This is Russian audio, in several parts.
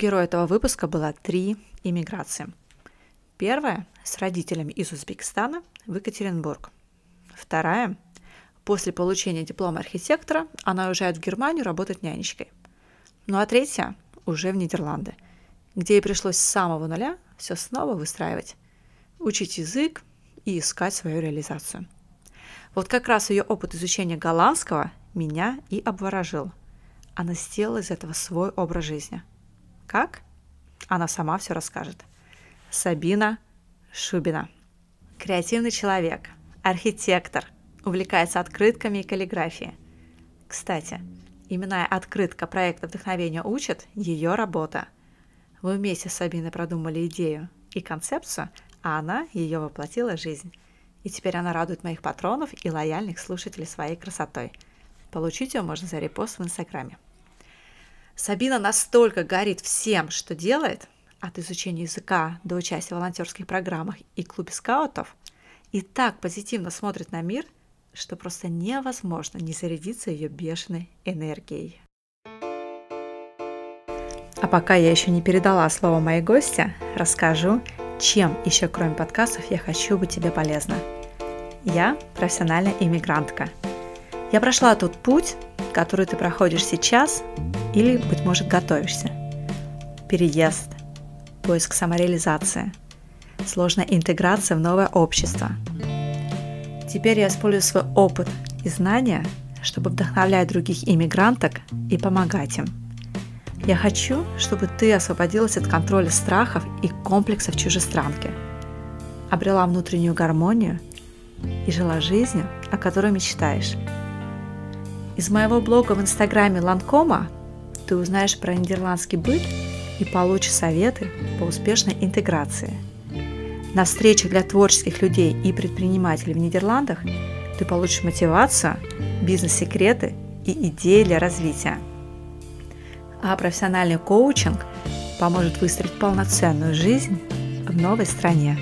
У героя этого выпуска было три иммиграции. Первая с родителями из Узбекистана в Екатеринбург. Вторая после получения диплома архитектора она уезжает в Германию работать нянечкой. Ну а третья уже в Нидерланды, где ей пришлось с самого нуля все снова выстраивать, учить язык и искать свою реализацию. Вот как раз ее опыт изучения голландского меня и обворожил. Она сделала из этого свой образ жизни – как? Она сама все расскажет. Сабина Шубина. Креативный человек, архитектор, увлекается открытками и каллиграфией. Кстати, именная открытка проекта «Вдохновение учит» – ее работа. Вы вместе с Сабиной продумали идею и концепцию, а она ее воплотила в жизнь. И теперь она радует моих патронов и лояльных слушателей своей красотой. Получить ее можно за репост в Инстаграме. Сабина настолько горит всем, что делает, от изучения языка до участия в волонтерских программах и клубе скаутов, и так позитивно смотрит на мир, что просто невозможно не зарядиться ее бешеной энергией. А пока я еще не передала слово моей гости, расскажу, чем еще кроме подкастов я хочу быть тебе полезна. Я профессиональная иммигрантка. Я прошла тот путь, который ты проходишь сейчас или, быть может, готовишься. Переезд, поиск самореализации, сложная интеграция в новое общество. Теперь я использую свой опыт и знания, чтобы вдохновлять других иммигранток и помогать им. Я хочу, чтобы ты освободилась от контроля страхов и комплексов чужестранки, обрела внутреннюю гармонию и жила жизнью, о которой мечтаешь. Из моего блога в инстаграме Ланкома ты узнаешь про нидерландский быт и получишь советы по успешной интеграции. На встречах для творческих людей и предпринимателей в Нидерландах ты получишь мотивацию, бизнес-секреты и идеи для развития. А профессиональный коучинг поможет выстроить полноценную жизнь в новой стране.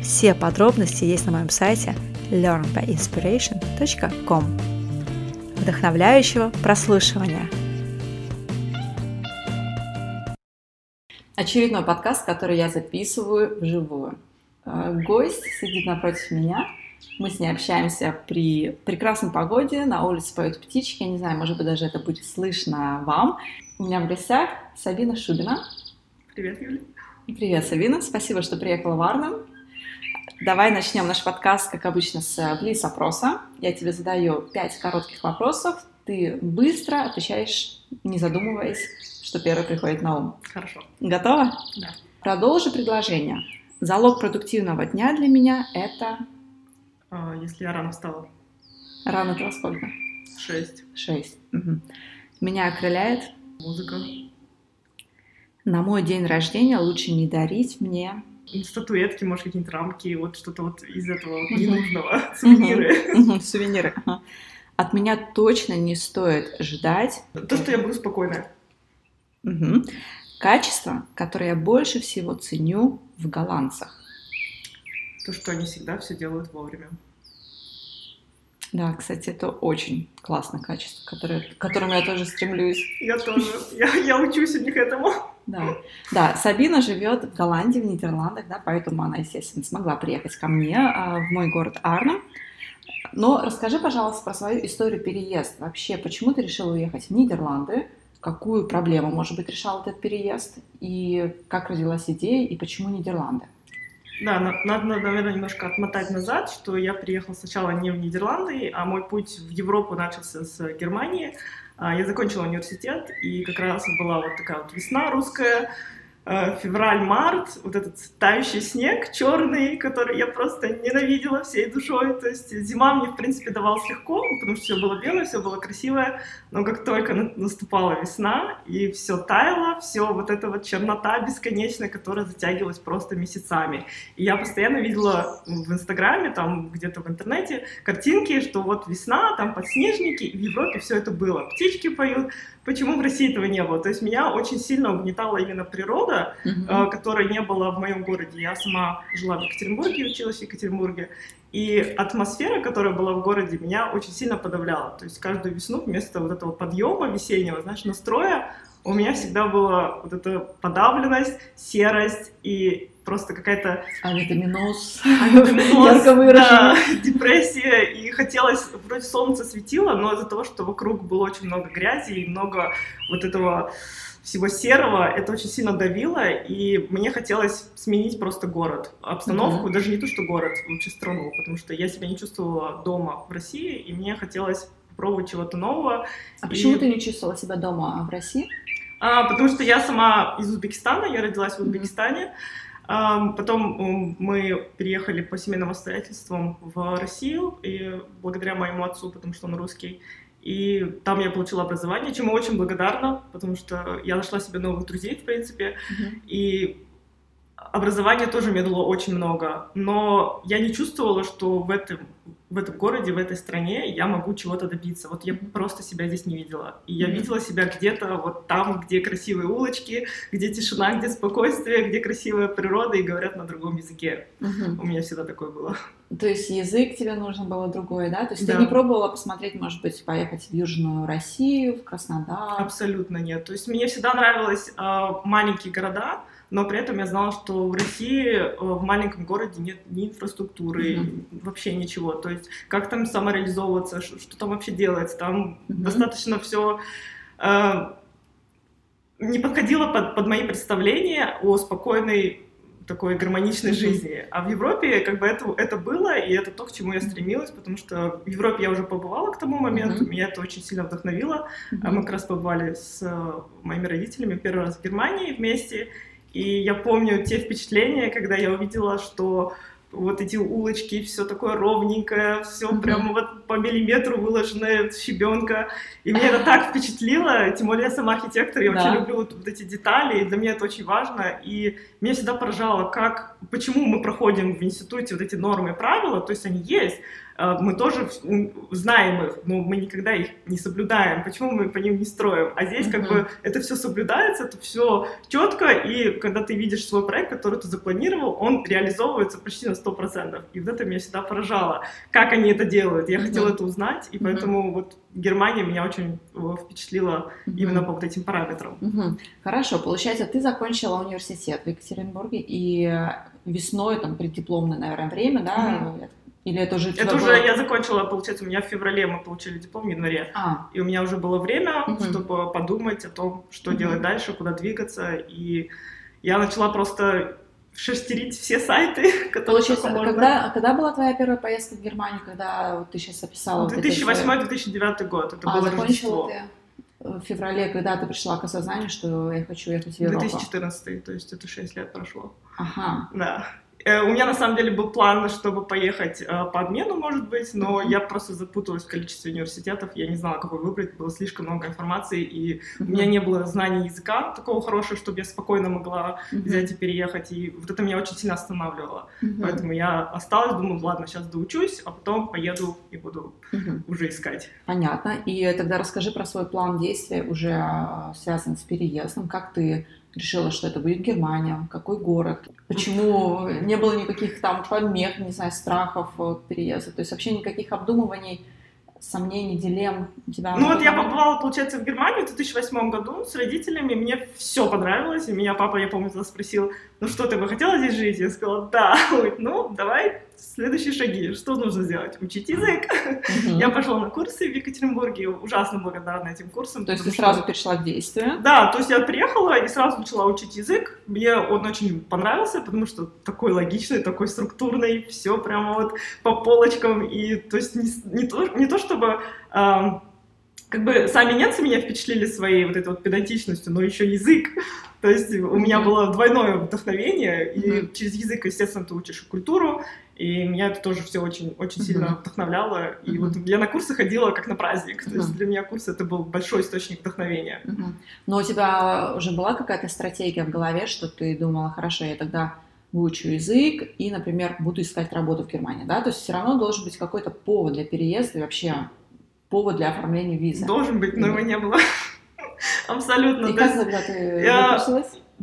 Все подробности есть на моем сайте learnbyinspiration.com. Вдохновляющего прослушивания! Очередной подкаст, который я записываю вживую. Э, гость сидит напротив меня. Мы с ней общаемся при прекрасной погоде. На улице поют птички. Я не знаю, может быть, даже это будет слышно вам. У меня в гостях Сабина Шубина. Привет, Юля. Привет, Сабина. Спасибо, что приехала в Арнем. Давай начнем наш подкаст, как обычно, с блиц-опроса. Я тебе задаю пять коротких вопросов. Ты быстро отвечаешь, не задумываясь, что первое приходит на ум. Хорошо. Готова? Да. Продолжи предложение. Залог продуктивного дня для меня – это… А, если я рано встала. Рано это во сколько? Шесть. Шесть. Угу. Меня окрыляет… Музыка. На мой день рождения лучше не дарить мне… Статуэтки, может, какие-нибудь рамки, вот что-то вот из этого ненужного. Сувениры. Сувениры. От меня точно не стоит ждать… То, что я буду спокойная. Качество, которое я больше всего ценю в голландцах. То, что они всегда все делают вовремя. Да, кстати, это очень классное качество, которое, к которому я тоже стремлюсь. Я тоже. Я, я учусь у них этому. Да. да, Сабина живет в Голландии, в Нидерландах, да, поэтому она, естественно, смогла приехать ко мне а, в мой город Арна. Но расскажи, пожалуйста, про свою историю переезда. Вообще, почему ты решила уехать в Нидерланды? какую проблему, может быть, решал этот переезд, и как родилась идея, и почему Нидерланды? Да, надо, наверное, немножко отмотать назад, что я приехала сначала не в Нидерланды, а мой путь в Европу начался с Германии. А, я закончила университет, и как раз была вот такая вот весна русская, Э, февраль-март, вот этот тающий снег черный, который я просто ненавидела всей душой. То есть зима мне, в принципе, давалась легко, потому что все было белое, все было красивое. Но как только наступала весна, и все таяло, все вот эта вот чернота бесконечная, которая затягивалась просто месяцами. И я постоянно видела в Инстаграме, там где-то в интернете картинки, что вот весна, там подснежники, и в Европе все это было. Птички поют, Почему в России этого не было? То есть меня очень сильно угнетала именно природа, uh-huh. которой не было в моем городе. Я сама жила в Екатеринбурге, училась в Екатеринбурге. И атмосфера, которая была в городе, меня очень сильно подавляла. То есть каждую весну вместо вот этого подъема весеннего, знаешь, настроя, у меня всегда была вот эта подавленность, серость и просто какая-то... Авитаминоз. Авитаминоз, да, депрессия. И хотелось, вроде солнце светило, но из-за того, что вокруг было очень много грязи и много вот этого всего серого, это очень сильно давило, и мне хотелось сменить просто город, обстановку, mm-hmm. даже не то, что город, вообще страну, потому что я себя не чувствовала дома в России, и мне хотелось пробовать чего-то нового. А и... почему ты не чувствовала себя дома в России? А, потому что я сама из Узбекистана, я родилась в Узбекистане. А, потом мы переехали по семейным обстоятельствам в Россию, и благодаря моему отцу, потому что он русский. И там я получила образование, чему очень благодарна, потому что я нашла себе новых друзей, в принципе. Mm-hmm. И образование тоже мне дало очень много, но я не чувствовала, что в этом, в этом городе, в этой стране я могу чего-то добиться. Вот я просто себя здесь не видела. И я видела себя где-то вот там, где красивые улочки, где тишина, где спокойствие, где красивая природа и говорят на другом языке. Угу. У меня всегда такое было. То есть язык тебе нужен было другой, да? То есть да. ты не пробовала посмотреть, может быть, поехать в Южную Россию, в Краснодар? Абсолютно нет. То есть мне всегда нравились э, маленькие города, но при этом я знала, что в России, э, в маленьком городе нет ни инфраструктуры, mm-hmm. вообще ничего. То есть как там самореализовываться, что, что там вообще делать, там mm-hmm. достаточно все э, не подходило под, под мои представления о спокойной такой гармоничной жизни. А в Европе как бы это, это было, и это то, к чему я стремилась, потому что в Европе я уже побывала к тому моменту, mm-hmm. меня это очень сильно вдохновило. Mm-hmm. Мы как раз побывали с э, моими родителями первый раз в Германии вместе, и я помню те впечатления, когда я увидела, что вот эти улочки, все такое ровненькое, все mm-hmm. прямо вот по миллиметру выложенная щебенка. И меня это так впечатлило, тем более я сама архитектор, я да. очень люблю вот, вот эти детали, и для меня это очень важно. И меня всегда поражало, как, почему мы проходим в институте вот эти нормы и правила, то есть они есть, мы тоже знаем их, но мы никогда их не соблюдаем. Почему мы по ним не строим? А здесь как бы это все соблюдается, это все четко, и когда ты видишь свой проект, который ты запланировал, он реализовывается почти на 100%. И вот это меня всегда поражало, как они это делают. Я хотела это узнать, и поэтому вот Германия меня очень э, впечатлила именно по вот этим параметрам. Хорошо, получается, ты закончила университет в Екатеринбурге, и весной, там, преддипломное, наверное, время, да, или это уже Это уже было... я закончила, получается, у меня в феврале мы получили диплом, в январе. А. И у меня уже было время, угу. чтобы подумать о том, что угу. делать дальше, куда двигаться. И я начала просто шерстерить все сайты, которые Получается, можно. Когда, когда была твоя первая поездка в Германию, когда вот ты сейчас описала? 2008-2009 год, это а, было Рождество. Ты в феврале, когда ты пришла к осознанию, что я хочу ехать в Европу? 2014, то есть это 6 лет прошло. Ага. Да. Э, у меня на самом деле был план, чтобы поехать э, по обмену, может быть, но я просто запуталась в количестве университетов, я не знала, какой выбрать, было слишком много информации, и у меня не было знаний языка такого хорошего, чтобы я спокойно могла взять и переехать, и вот это меня очень сильно останавливало. Поэтому я осталась, думаю, ладно, сейчас доучусь, а потом поеду и буду уже искать. Понятно. И тогда расскажи про свой план действия, уже а, связан с переездом, как ты решила, что это будет Германия, какой город, почему не было никаких там помех, не знаю, страхов от переезда, то есть вообще никаких обдумываний, сомнений, дилемм тебя? Ну вот я побывала, получается, в Германии в 2008 году с родителями, мне все понравилось, и меня папа, я помню, спросил, ну что, ты бы хотела здесь жить? Я сказала, да. Он говорит, ну, давай следующие шаги. Что нужно сделать? Учить язык. Uh-huh. Я пошла на курсы в Екатеринбурге, ужасно благодарна этим курсам. То есть ты что... сразу перешла к действию? Да, то есть я приехала и сразу начала учить язык. Мне он очень понравился, потому что такой логичный, такой структурный, все прямо вот по полочкам. И то есть не, не, то, не то, чтобы... Э, как бы сами немцы меня впечатлили своей вот этой вот педантичностью, но еще язык. То есть у меня было двойное вдохновение, и mm-hmm. через язык, естественно, ты учишь культуру, и меня это тоже все очень, очень mm-hmm. сильно вдохновляло. И mm-hmm. вот я на курсы ходила как на праздник. То есть для меня курс это был большой источник вдохновения. Но у тебя уже была какая-то стратегия в голове, что ты думала, хорошо, я тогда выучу язык и, например, буду искать работу в Германии, да? То есть все равно должен быть какой-то повод для переезда и вообще повод для оформления визы. Должен быть, но его не было. Абсолютно. И как тогда ты я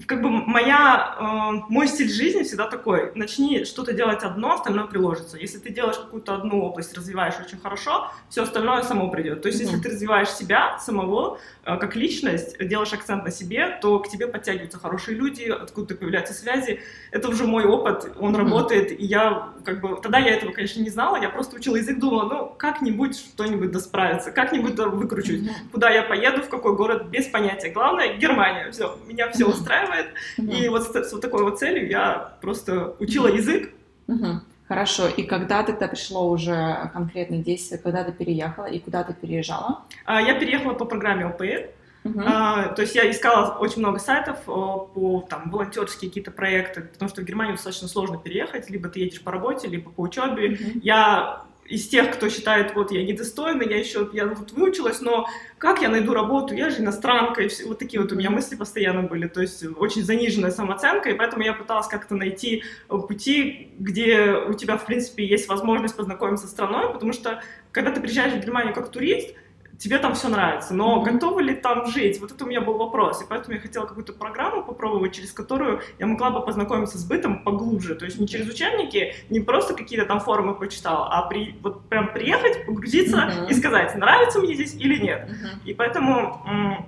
как бы моя, э, мой стиль жизни всегда такой. Начни что-то делать одно, остальное приложится. Если ты делаешь какую-то одну область, развиваешь очень хорошо, все остальное само придет. То есть, mm-hmm. если ты развиваешь себя самого э, как личность, делаешь акцент на себе, то к тебе подтягиваются хорошие люди, откуда появляются связи. Это уже мой опыт, он mm-hmm. работает, и я как бы тогда я этого, конечно, не знала, я просто учила язык, думала, ну как-нибудь что-нибудь да справится, как-нибудь выкручусь. Mm-hmm. Куда я поеду, в какой город, без понятия. Главное Германия, все, меня все устраивает устраивает. Угу. И вот с, с вот такой вот целью я просто учила язык. Угу. Хорошо. И когда тогда пришло уже конкретное действие, когда ты переехала и куда ты переезжала? А, я переехала по программе ОПР. Uh-huh. А, то есть я искала очень много сайтов по там, волонтерские какие-то проекты, потому что в Германию достаточно сложно переехать, либо ты едешь по работе, либо по учебе. Uh-huh. Я из тех, кто считает, вот я недостойна, я еще я вот выучилась, но как я найду работу, я же иностранка, и все, вот такие вот у меня мысли постоянно были, то есть очень заниженная самооценка, и поэтому я пыталась как-то найти пути, где у тебя, в принципе, есть возможность познакомиться с страной, потому что когда ты приезжаешь в Германию как турист, тебе там все нравится, но mm-hmm. готовы ли там жить? Вот это у меня был вопрос, и поэтому я хотела какую-то программу попробовать, через которую я могла бы познакомиться с бытом поглубже, то есть не через учебники, не просто какие-то там форумы почитала, а при, вот прям приехать, погрузиться mm-hmm. и сказать, нравится мне здесь или нет. Mm-hmm. И поэтому м-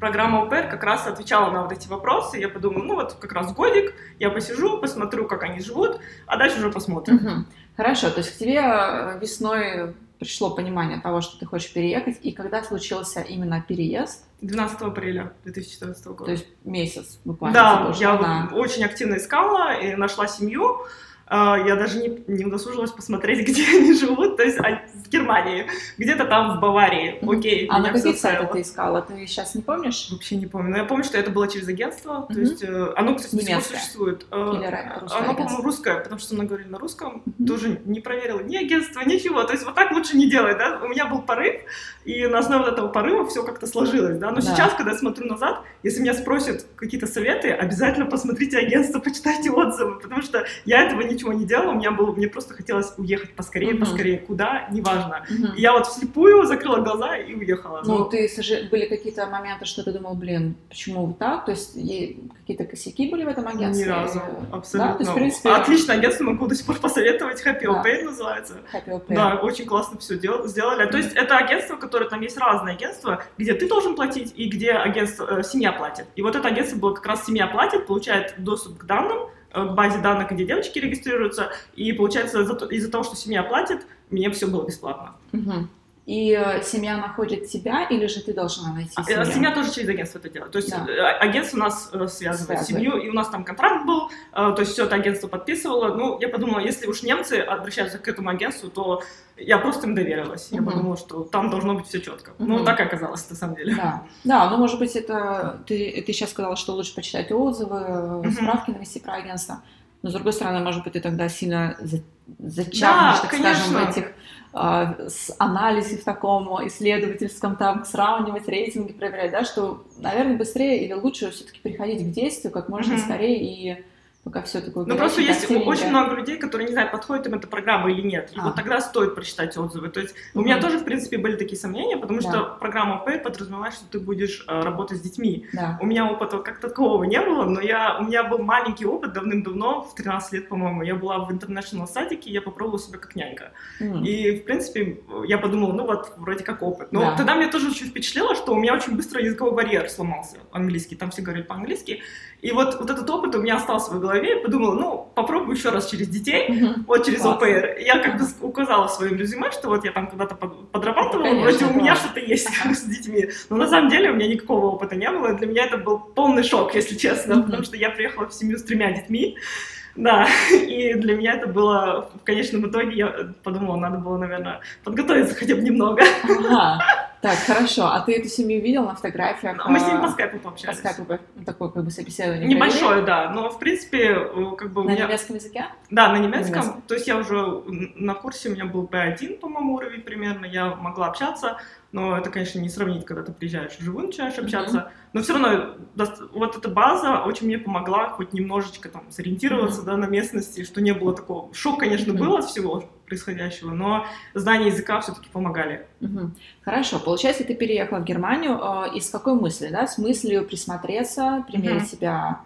программа ОПР как раз отвечала на вот эти вопросы. Я подумала, ну вот как раз годик, я посижу, посмотрю, как они живут, а дальше уже посмотрим. Угу. Хорошо, то есть к тебе э, весной пришло понимание того, что ты хочешь переехать, и когда случился именно переезд? 12 апреля 2014 года. То есть месяц буквально. Да, я на... очень активно искала и нашла семью. А, я даже не, не удосужилась посмотреть, где они живут, то есть в Германии, где-то там в Баварии, окей. А на каких сайтах ты искала, ты сейчас не помнишь? Вообще не помню, но я помню, что это было через агентство, то есть э, оно, кстати, до существует. Э, Или оно, по-моему, русское, потому что мы говорили на русском, тоже не проверила ни агентство, ничего, то есть вот так лучше не делать, да, у меня был порыв, и на основе этого порыва все как-то сложилось, да, но да. сейчас, когда я смотрю назад, если меня спросят какие-то советы, обязательно посмотрите агентство, почитайте отзывы, потому что я этого не ничего не делала, у меня было, мне просто хотелось уехать поскорее, uh-huh. поскорее, куда, неважно. Uh-huh. И я вот вслепую закрыла глаза и уехала. Ну, Но... ты, были какие-то моменты, что ты думал, блин, почему вот так? То есть какие-то косяки были в этом агентстве? Ни разу, абсолютно. Да? То есть, в принципе... Отличное агентство, могу до сих пор посоветовать, Happy да. Pay называется. Happy Pay. Да, очень классно все дел- сделали. Mm-hmm. То есть это агентство, которое, там есть разные агентства, где ты должен платить и где агентство, э, семья платит. И вот это агентство было как раз семья платит, получает доступ к данным, базе данных, где девочки регистрируются, и получается из-за того, что семья платит, мне все было бесплатно. Угу. И э, семья находит тебя, или же ты должна найти семью? А, семья тоже через агентство это делает. То есть да. Э, агентство у нас связывает, связывает семью, и у нас там контракт был, то есть все это агентство подписывало. Ну, я подумала, если уж немцы обращаются к этому агентству, то я просто им доверилась. Я подумала, что там должно быть все четко. uh Ну, так оказалось, на самом деле. Да, да ну, может быть, это... Ты, ты сейчас сказала, что лучше почитать отзывы, uh справки навести про агентство. Но, с другой стороны, может быть, ты тогда сильно зачахнешь, да, так конечно. скажем, в этих э, с анализе в таком исследовательском, там, сравнивать рейтинги, проверять, да, что, наверное, быстрее или лучше все-таки приходить к действию как можно mm-hmm. скорее и пока все такое Ну, просто есть очень много людей, которые не знают, подходит им эта программа или нет. И а. вот тогда стоит прочитать отзывы. То есть mm-hmm. у меня тоже, в принципе, были такие сомнения, потому да. что программа Pay подразумевает, что ты будешь э, работать с детьми. Да. У меня опыта как такового не было, но я, у меня был маленький опыт давным-давно, в 13 лет, по-моему. Я была в интернешнл садике, я попробовала себя как нянька. Mm-hmm. И, в принципе, я подумала, ну вот, вроде как опыт. Но да. тогда меня тоже очень впечатлило, что у меня очень быстро языковой барьер сломался английский. Там все говорили по-английски. И вот, вот этот опыт у меня остался в голове, и подумала, ну, попробую еще раз через детей, mm-hmm. вот через Классно. ОПР. Я как бы указала в своем резюме, что вот я там когда-то подрабатывала, Конечно, вроде да. у меня что-то есть с детьми. Но на самом деле у меня никакого опыта не было, для меня это был полный шок, если честно, mm-hmm. потому что я приехала в семью с тремя детьми, да, и для меня это было, в конечном итоге я подумала, надо было, наверное, подготовиться хотя бы немного. Ага. Так, хорошо. А ты эту семью видел на фотографиях? Мы с ним по скайпу пообщались. По скайпу такое как бы собеседование Небольшое, да. Но, в принципе, как бы у меня... На немецком языке? Да, на немецком. на немецком. То есть я уже на курсе, у меня был B1, по-моему, уровень примерно. Я могла общаться но это, конечно, не сравнить, когда ты приезжаешь вживую, начинаешь общаться, mm-hmm. но все равно вот эта база очень мне помогла хоть немножечко там сориентироваться, mm-hmm. да, на местности, что не было такого, шок, конечно, mm-hmm. был от всего происходящего, но знания языка все-таки помогали. Угу. Хорошо, получается, ты переехала в Германию э, и с какой мыслью, да, с мыслью присмотреться, примерить угу. себя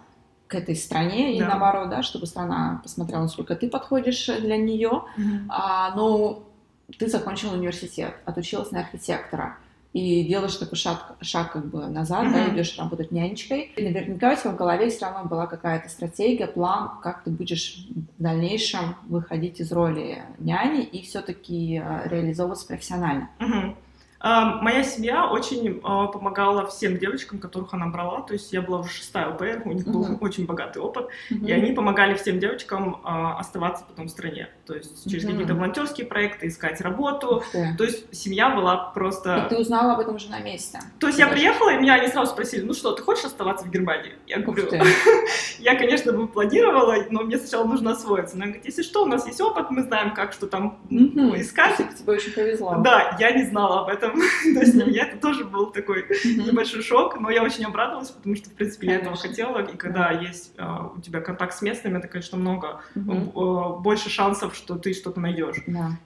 к этой стране и наоборот, да, чтобы страна посмотрела, насколько ты подходишь для нее. Mm-hmm. А, ну, ты закончил университет, отучилась на архитектора, и делаешь такой шаг, шаг как бы назад, mm-hmm. да, идешь работать нянечкой. И наверняка у тебя в голове все равно была какая-то стратегия, план, как ты будешь в дальнейшем выходить из роли няни и все-таки э, реализовываться профессионально. Mm-hmm. Моя семья очень а, помогала всем девочкам, которых она брала. То есть я была уже шестая ОПР, у них был uh-huh. очень богатый опыт. Uh-huh. И они помогали всем девочкам а, оставаться потом в стране. То есть через uh-huh. какие-то волонтерские проекты, искать работу. Uh-huh. То есть семья была просто... И ты узнала об этом уже на месте? То есть я приехала, и меня они сразу спросили, ну что, ты хочешь оставаться в Германии? Я говорю, я, конечно, бы планировала, но мне сначала нужно освоиться. Она говорит, если что, у нас есть опыт, мы знаем, как что там искать. Тебе очень повезло. Да, я не знала об этом этом. То есть для меня это тоже был такой небольшой шок, но я очень обрадовалась, потому что, в принципе, я этого хотела. И когда есть а, у тебя контакт с местными, это, конечно, много, а, больше шансов, что ты что-то найдешь.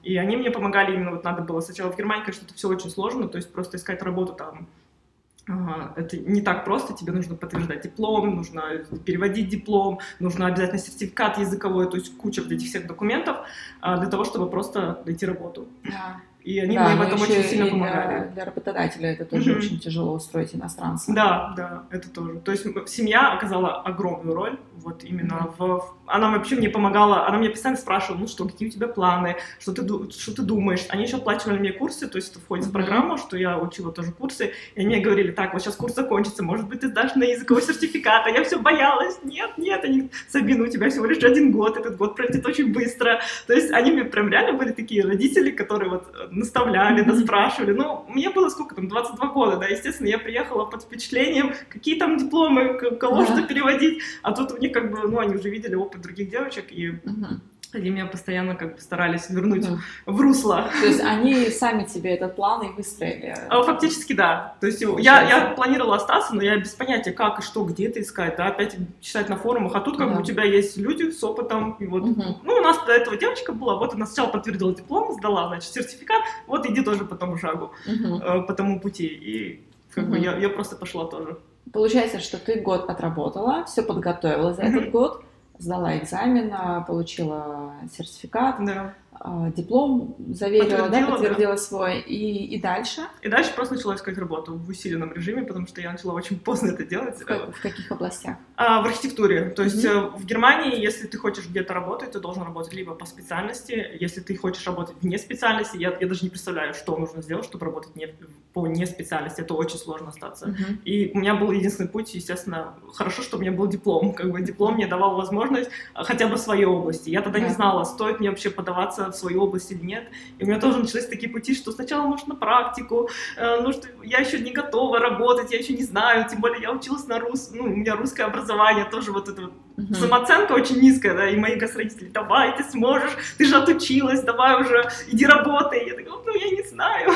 И они мне помогали именно, вот надо было сначала в Германии, конечно, это все очень сложно, то есть просто искать работу там это не так просто, тебе нужно подтверждать диплом, нужно переводить диплом, нужно обязательно сертификат языковой, то есть куча вот этих всех документов а, для того, чтобы просто найти работу. Да. И они да, мне в этом очень сильно помогали. Для, для работодателя это тоже mm-hmm. очень тяжело устроить иностранца. Да, да, это тоже. То есть семья оказала огромную роль, вот именно mm-hmm. в... Она вообще мне помогала, она мне постоянно спрашивала, ну что, какие у тебя планы, что ты, что ты думаешь. Они еще оплачивали мне курсы, то есть это входит mm-hmm. в программу, что я учила тоже курсы, и они мне говорили, так, вот сейчас курс закончится, может быть, ты сдашь на языковой сертификат, а я все боялась, нет, нет, они, Сабина, у тебя всего лишь один год, этот год пролетит очень быстро. То есть они мне прям реально были такие родители, которые вот наставляли, да, спрашивали. Ну, мне было сколько там, 22 года, да, естественно, я приехала под впечатлением, какие там дипломы, кого что переводить, а тут у них как бы, ну, они уже видели опыт других девочек, и. Они меня постоянно как бы старались вернуть mm в русло. То есть они сами тебе этот план и выстроили? А, фактически да. То есть я, я планировала остаться, но я без понятия, как и что, где это искать, да, опять читать на форумах. А тут как mm бы у тебя есть люди с опытом. И вот, mm Ну, у нас до этого девочка была, вот она сначала подтвердила диплом, сдала, значит, сертификат, вот иди тоже по тому шагу, mm по тому пути. И как mm бы я, я просто пошла тоже. Получается, что ты год отработала, все подготовила за этот год, сдала экзамен, получила сертификат. Да. А, диплом заверила, да, подтвердила да. свой, и, и дальше? И дальше просто начала искать работу в усиленном режиме, потому что я начала очень поздно это делать. В, как, в каких областях? А, в архитектуре. То есть mm-hmm. в Германии, если ты хочешь где-то работать, ты должен работать либо по специальности, если ты хочешь работать вне специальности, я, я даже не представляю, что нужно сделать, чтобы работать не, по не специальности, это очень сложно остаться. Mm-hmm. И у меня был единственный путь, естественно, хорошо, что у меня был диплом, как бы диплом мне давал возможность хотя бы в своей области. Я тогда yeah. не знала, стоит мне вообще подаваться в свою область или нет. И у меня тоже начались такие пути, что сначала нужно практику, э, ну что я еще не готова работать, я еще не знаю, тем более я училась на рус, ну у меня русское образование, тоже вот это вот uh-huh. самооценка очень низкая, да, и мои госродители, давай, ты сможешь, ты же отучилась, давай уже, иди работай. Я такая, ну я не знаю.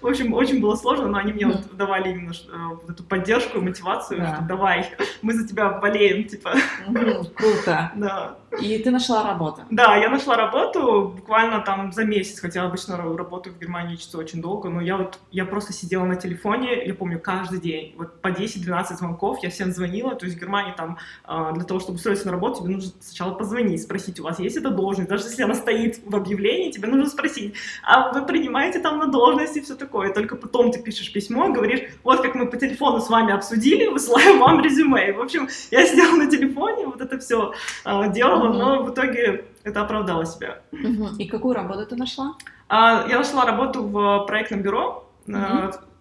В общем, очень было сложно, но они мне uh-huh. вот давали именно э, вот эту поддержку и мотивацию, yeah. что давай, мы за тебя болеем, типа. Uh-huh. Круто. Да. И ты нашла работу? Да, я нашла работу буквально там за месяц, хотя обычно работаю в Германии учатся очень долго, но я вот, я просто сидела на телефоне, я помню, каждый день, вот по 10-12 звонков я всем звонила, то есть в Германии там а, для того, чтобы устроиться на работу, тебе нужно сначала позвонить, спросить, у вас есть эта должность, даже если она стоит в объявлении, тебе нужно спросить, а вы принимаете там на должность и все такое, только потом ты пишешь письмо, говоришь, вот как мы по телефону с вами обсудили, высылаем вам резюме. И, в общем, я сидела на телефоне, вот это все а, делала, но в итоге это оправдало себя. И какую работу ты нашла? А, я нашла работу в проектном бюро.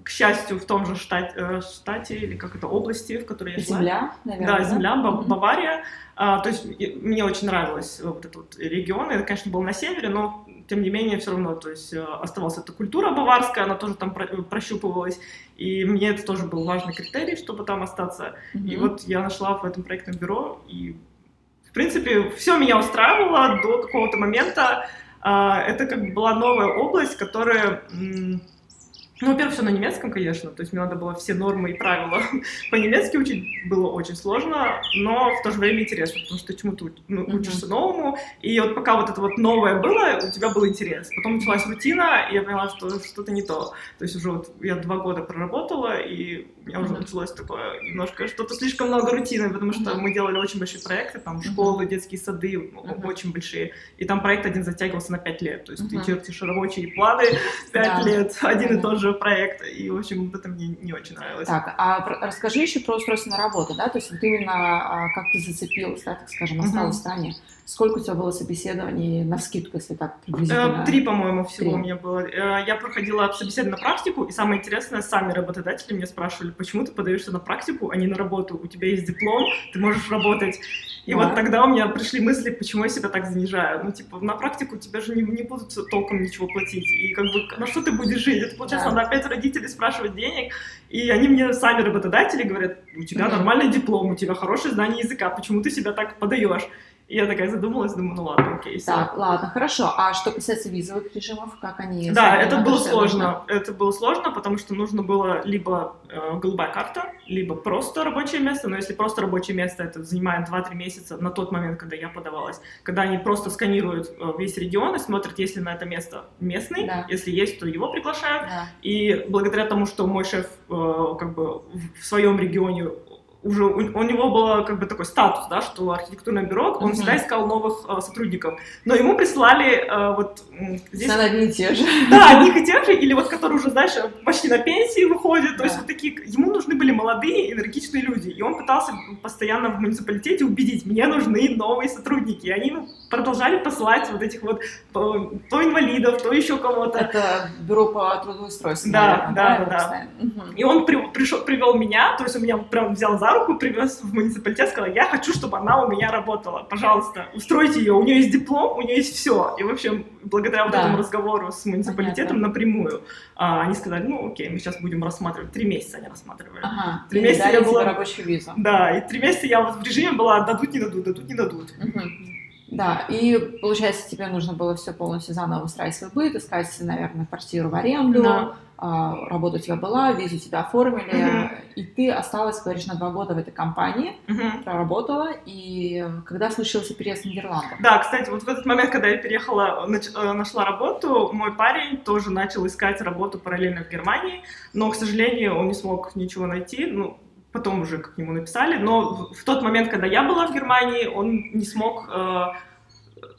К счастью, в том же штате, э, штате или как это, области, в которой я жила. Земля, наверное. Да, земля, да? Бавария. А, то есть мне очень нравилось вот этот вот регион. Это, конечно, был на севере, но тем не менее все равно, то есть э, оставалась эта культура баварская, она тоже там прощупывалась, и мне это тоже был важный критерий, чтобы там остаться. Mm-hmm. И вот я нашла в этом проектном бюро, и в принципе все меня устраивало до какого-то момента. А, это как бы была новая область, которая ну, во-первых, все на немецком, конечно, то есть мне надо было все нормы и правила по-немецки учить, было очень сложно, но в то же время интересно, потому что ты чему-то ну, учишься mm-hmm. новому, и вот пока вот это вот новое было, у тебя был интерес. Потом началась рутина, и я поняла, что что-то не то. То есть уже вот я два года проработала, и у меня уже mm-hmm. началось такое немножко что-то слишком много рутины, потому что mm-hmm. мы делали очень большие проекты, там школы, детские сады, mm-hmm. очень большие, и там проект один затягивался на пять лет, то есть mm-hmm. ты чертишь рабочие планы пять yeah. лет, один mm-hmm. и тот же проект, и, в общем, это мне не очень нравилось. Так, а расскажи еще про устройство на работу, да, то есть вот именно а, как ты зацепилась, да, так скажем, осталась mm-hmm. в стране. Сколько у тебя было собеседований на вскидку, если так приблизительно? Э, три, по-моему, всего Три. у меня было. Э, я проходила собеседование на практику, и самое интересное, сами работодатели меня спрашивали, почему ты подаешься на практику, а не на работу? У тебя есть диплом, ты можешь работать. И да. вот тогда у меня пришли мысли, почему я себя так занижаю. Ну, типа, на практику тебе же не, не будут толком ничего платить. И как бы, на что ты будешь жить? Это, получается, да. надо опять родителей спрашивать денег. И они мне сами работодатели говорят, у тебя mm-hmm. нормальный диплом, у тебя хорошее знание языка, почему ты себя так подаешь? И я такая задумалась, думаю, ну ладно, окей. Все. Так, ладно, хорошо. А что касается визовых режимов, как они? Да, это было сложно. Это было сложно, потому что нужно было либо э, голубая карта, либо просто рабочее место. Но если просто рабочее место, это занимает 2-3 месяца на тот момент, когда я подавалась. Когда они просто сканируют э, весь регион и смотрят, есть ли на это место местный. Да. Если есть, то его приглашают. Да. И благодаря тому, что мой шеф э, как бы в своем регионе уже у, у него был как бы такой статус, да, что архитектурное бюро, он mm-hmm. всегда искал новых э, сотрудников, но ему прислали э, вот здесь... Все одни и те же. Да, одних и тех же, или вот которые уже, знаешь, почти на пенсии выходят, да. то есть вот такие, ему нужны были молодые, энергичные люди, и он пытался постоянно в муниципалитете убедить, мне нужны новые сотрудники, и они продолжали посылать вот этих вот то, то инвалидов, то еще кого-то. Это бюро по трудоустройству, Да, наверное, да, да. да. Угу. И он при, пришел, привел меня, то есть он меня прям взял за руку, привез в муниципалитет, сказал, я хочу, чтобы она у меня работала, пожалуйста, устройте ее, у нее есть диплом, у нее есть все. И, в общем, благодаря вот да. этому разговору с муниципалитетом Понятно. напрямую, а, они сказали, ну, окей, мы сейчас будем рассматривать. Три месяца они рассматривали. Ага. Три месяца я была... рабочую визу. Да, и три месяца я вот в режиме была дадут, не дадут, дадут, не дадут. Угу. Да, и получается, тебе нужно было все полностью заново устраивать свой быт, искать, наверное, квартиру в аренду, да. А, работа у тебя была, визу тебя оформили, угу. и ты осталась, говоришь, на два года в этой компании, угу. проработала, и когда случился переезд в Нидерланды? Да, кстати, вот в этот момент, когда я переехала, э, нашла работу, мой парень тоже начал искать работу параллельно в Германии, но, к сожалению, он не смог ничего найти, ну, потом уже как ему написали, но в тот момент, когда я была в Германии, он не смог э,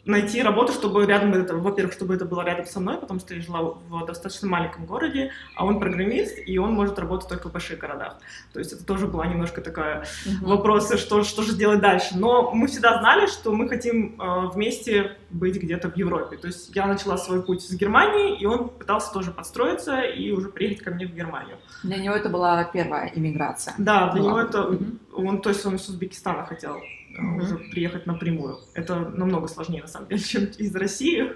найти работу, чтобы рядом это, во-первых, чтобы это было рядом со мной, потому что я жила в достаточно маленьком городе, а он программист, и он может работать только в больших городах. То есть это тоже была немножко такая uh-huh. вопросы, что, что же делать дальше. Но мы всегда знали, что мы хотим э, вместе быть где-то в Европе. То есть я начала свой путь с Германии, и он пытался тоже подстроиться и уже приехать ко мне в Германию. Для него это была первая иммиграция. Да, для была. него это... Uh-huh. Он, то есть он из Узбекистана хотел mm-hmm. уже приехать напрямую. Это намного сложнее, на самом деле, чем из России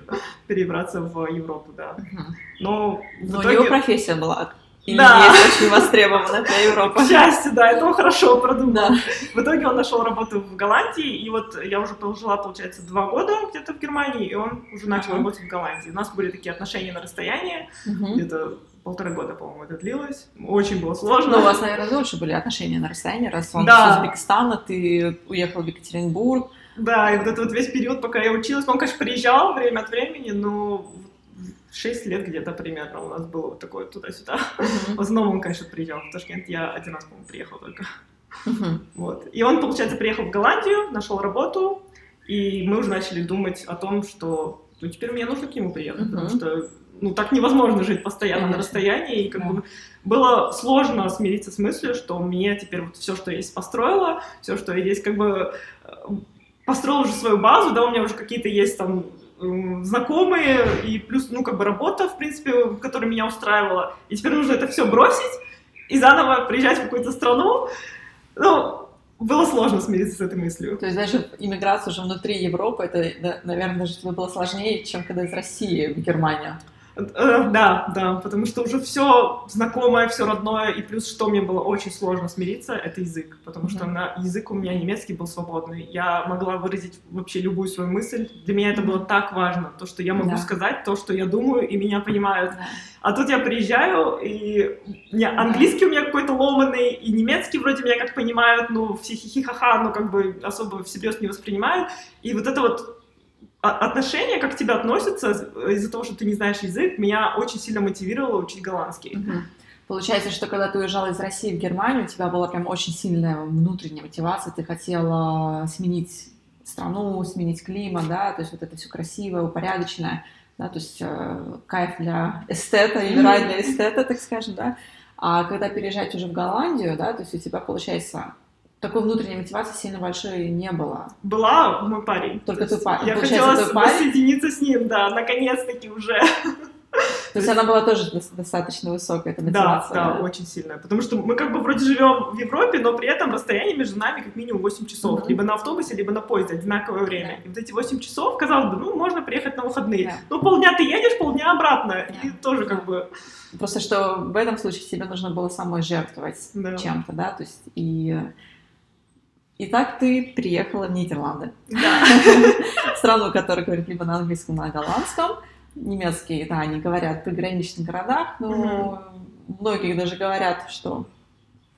перебраться в Европу, да. Mm-hmm. Но, Но итоге... у него профессия была и да. есть очень востребована для Европы. К счастью, да, это он хорошо продумал. Да. В итоге он нашел работу в Голландии, и вот я уже прожила, получается, два года где-то в Германии, и он уже начал uh-huh. работать в Голландии. У нас были такие отношения на расстоянии, uh-huh. где-то полтора года, по-моему, это длилось. Очень было сложно. Но у вас, наверное, дольше были отношения на расстоянии, раз он да. из Узбекистана, ты уехал в Екатеринбург. Да, и вот этот вот весь период, пока я училась, он, конечно, приезжал время от времени, но 6 лет где-то примерно у нас было вот такое туда-сюда. Uh-huh. В основном он, конечно, приезжал в Ташкент. Я один раз, по-моему, приехал только. Uh-huh. Вот. И он, получается, приехал в Голландию, нашел работу, и мы уже начали думать о том, что ну, теперь мне нужно к нему приехать, uh-huh. потому что ну, так невозможно жить постоянно Конечно. на расстоянии, и как да. бы было сложно смириться с мыслью, что мне теперь вот все, что я здесь построила, все, что я здесь как бы э, построила уже свою базу, да, у меня уже какие-то есть там знакомые, и плюс, ну, как бы работа, в принципе, которая меня устраивала. И теперь нужно это все бросить и заново приезжать в какую-то страну. Ну, было сложно смириться с этой мыслью. То есть даже иммиграция уже внутри Европы, это, наверное, даже тебе было сложнее, чем когда из России в Германию. Э, да, да, потому что уже все знакомое, все родное, и плюс, что мне было очень сложно смириться, это язык, потому что на язык у меня немецкий был свободный, я могла выразить вообще любую свою мысль, для меня это было так важно, то, что я могу да. сказать то, что я думаю, и меня понимают. Да. А тут я приезжаю, и не, английский у меня какой-то ломанный, и немецкий вроде меня как понимают, ну, все хихихаха, ну, как бы особо всерьез не воспринимают, и вот это вот отношение, как к тебе относятся из-за того, что ты не знаешь язык, меня очень сильно мотивировало учить голландский. Угу. Получается, что когда ты уезжала из России в Германию, у тебя была прям очень сильная внутренняя мотивация, ты хотела сменить страну, сменить климат, да, то есть вот это все красивое, упорядоченное, да, то есть э, кайф для эстета или рай для эстета, так скажем, да. А когда переезжать уже в Голландию, да, то есть у тебя получается такой внутренней мотивации сильно большой не было. Была мой парень. Только твой парень. Я хотела соединиться с ним, да, наконец-таки уже. То есть она была тоже достаточно высокая, эта мотивация. Да, да, очень сильная. Потому что мы как бы вроде живем в Европе, но при этом расстояние между нами как минимум 8 часов. Mm-hmm. Либо на автобусе, либо на поезде, одинаковое время. Yeah. И вот эти 8 часов, казалось бы, ну, можно приехать на выходные. Yeah. Ну, полдня ты едешь, полдня обратно. Yeah. И тоже как бы... Просто что в этом случае тебе нужно было самой жертвовать yeah. чем-то, да, то есть и Итак, ты приехала в Нидерланды. Да. Страну, которая говорит либо на английском, либо на голландском. Немецкие, да, они говорят в приграничных городах, но угу. многие даже говорят, что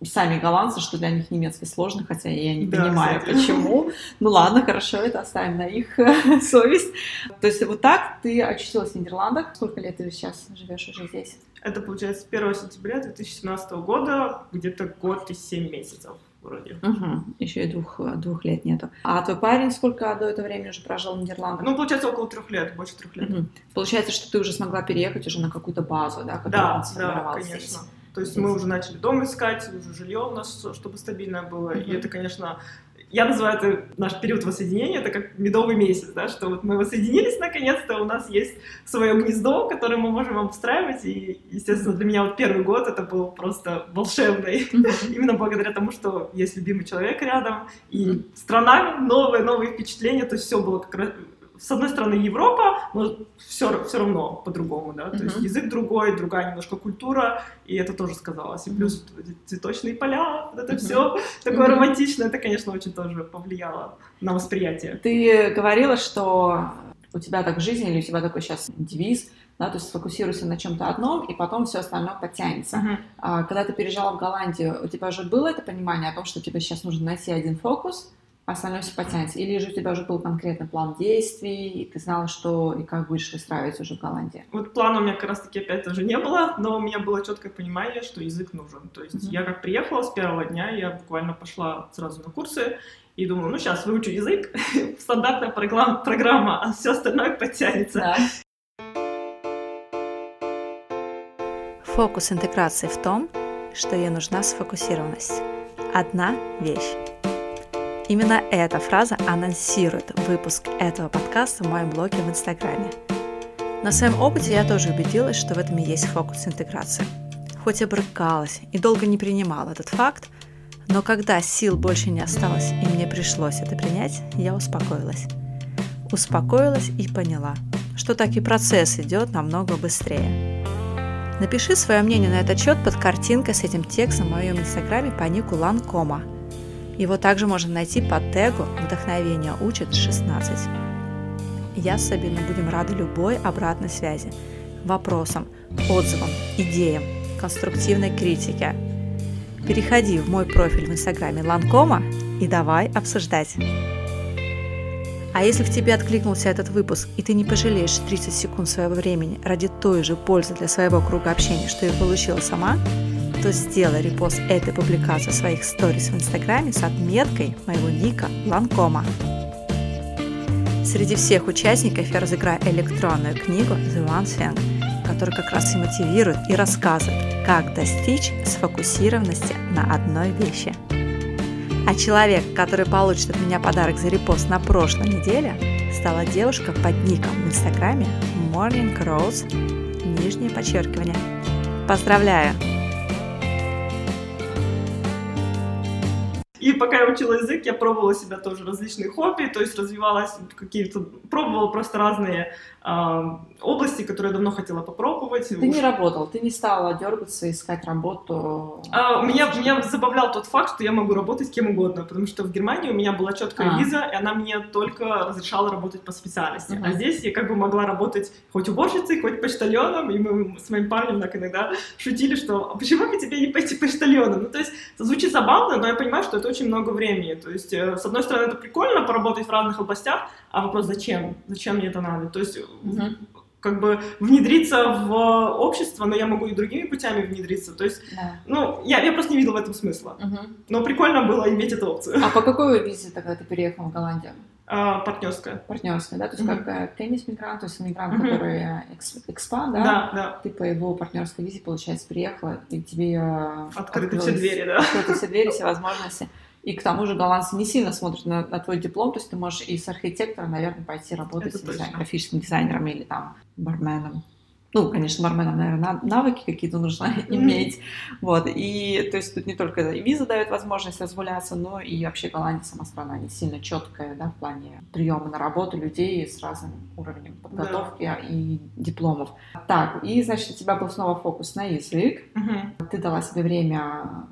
сами голландцы, что для них немецкий сложно, хотя я не да, понимаю, кстати. почему. Ну ладно, хорошо, это оставим на их совесть. То есть вот так ты очутилась в Нидерландах. Сколько лет ты сейчас живешь уже здесь? Это получается 1 сентября 2017 года, где-то год и 7 месяцев вроде. Угу. Еще и двух, двух лет нету. А твой парень сколько до этого времени уже прожил в Нидерландах? Ну, получается, около трех лет, больше трех лет. Угу. Получается, что ты уже смогла переехать уже на какую-то базу, да? Да, да, конечно. Здесь. То есть мы уже начали дом искать, уже жилье у нас, чтобы стабильное было. Mm-hmm. И это, конечно, я называю это наш период воссоединения, это как медовый месяц, да, что вот мы воссоединились наконец-то, у нас есть свое гнездо, которое мы можем обустраивать, и, естественно, для меня вот первый год это был просто волшебный, именно благодаря тому, что есть любимый человек рядом, и страна новая, новые впечатления, то есть все было как раз с одной стороны Европа, но все, все равно по-другому, да, то mm-hmm. есть язык другой, другая немножко культура, и это тоже сказалось. И плюс цветочные поля, вот это mm-hmm. все такое mm-hmm. романтичное, это, конечно, очень тоже повлияло на восприятие. Ты говорила, что у тебя так в жизни, или у тебя такой сейчас девиз, да, то есть сфокусируйся на чем-то одном, и потом все остальное подтянется. Uh-huh. А, когда ты переезжала в Голландию, у тебя уже было это понимание о том, что тебе сейчас нужно найти один фокус, остальное все потянется? Или же у тебя уже был конкретный план действий, и ты знала, что и как будешь выстраивать уже в Голландии? Вот плана у меня как раз-таки опять тоже не было, но у меня было четкое понимание, что язык нужен. То есть mm-hmm. я как приехала с первого дня, я буквально пошла сразу на курсы, и думаю, ну сейчас выучу язык, стандартная программа, программа, а все остальное подтянется. Да. Фокус интеграции в том, что ей нужна сфокусированность. Одна вещь. Именно эта фраза анонсирует выпуск этого подкаста в моем блоге в Инстаграме. На своем опыте я тоже убедилась, что в этом и есть фокус интеграции. Хоть и брыкалась и долго не принимала этот факт, но когда сил больше не осталось и мне пришлось это принять, я успокоилась. Успокоилась и поняла, что так и процесс идет намного быстрее. Напиши свое мнение на этот счет под картинкой с этим текстом в моем инстаграме по нику Ланкома – его также можно найти по тегу «Вдохновение учит 16». Я с Сабиной будем рады любой обратной связи, вопросам, отзывам, идеям, конструктивной критике. Переходи в мой профиль в инстаграме Ланкома и давай обсуждать. А если в тебе откликнулся этот выпуск, и ты не пожалеешь 30 секунд своего времени ради той же пользы для своего круга общения, что и получила сама, то сделай репост этой публикации в своих сторис в Инстаграме с отметкой моего ника Ланкома. Среди всех участников я разыграю электронную книгу The One Thing, которая как раз и мотивирует и рассказывает, как достичь сфокусированности на одной вещи. А человек, который получит от меня подарок за репост на прошлой неделе, стала девушка под ником в инстаграме Morning Rose, нижнее подчеркивание. Поздравляю! И пока я учила язык, я пробовала себя тоже различные хобби, то есть развивалась какие-то, пробовала просто разные э, области, которые я давно хотела попробовать. Ты не работал, ты не стала дергаться, искать работу? А, меня, меня забавлял тот факт, что я могу работать кем угодно, потому что в Германии у меня была четкая а. виза, и она мне только разрешала работать по специальности. Uh-huh. А здесь я как бы могла работать хоть уборщицей, хоть почтальоном, и мы с моим парнем так иногда шутили, что «А почему бы тебе не пойти почтальоном? Ну, то есть, звучит забавно, но я понимаю, что это очень много времени. То есть, э, с одной стороны, это прикольно поработать в разных областях, а вопрос зачем? Зачем мне это надо? То есть, uh-huh как бы внедриться в общество, но я могу и другими путями внедриться. То есть, да. ну, я, я просто не видела в этом смысла. Угу. Но прикольно было иметь эту опцию. А по какой визе тогда ты переехал в Голландию? А, партнерская. Партнерская, да? То есть угу. как э, теннис-мигрант, то есть иммигрант, угу. который э, экс, экспат, да? Да, да. Ты по его партнерской визе, получается, приехала, и тебе... Открыты все двери, да. Открыты все двери, все возможности. И к тому же голландцы не сильно смотрят на, на твой диплом, то есть ты можешь и с архитектором, наверное, пойти работать с дизайн, графическим дизайнером или там барменом. Ну, конечно, барменам, наверное, навыки какие-то нужно иметь. Вот. И то есть тут не только виза дает возможность разгуляться, но и вообще Голландия сама страна не сильно четкая, да, в плане приема на работу людей с разным уровнем подготовки да. и дипломов. Так, и, значит, у тебя был снова фокус на язык. Угу. Ты дала себе время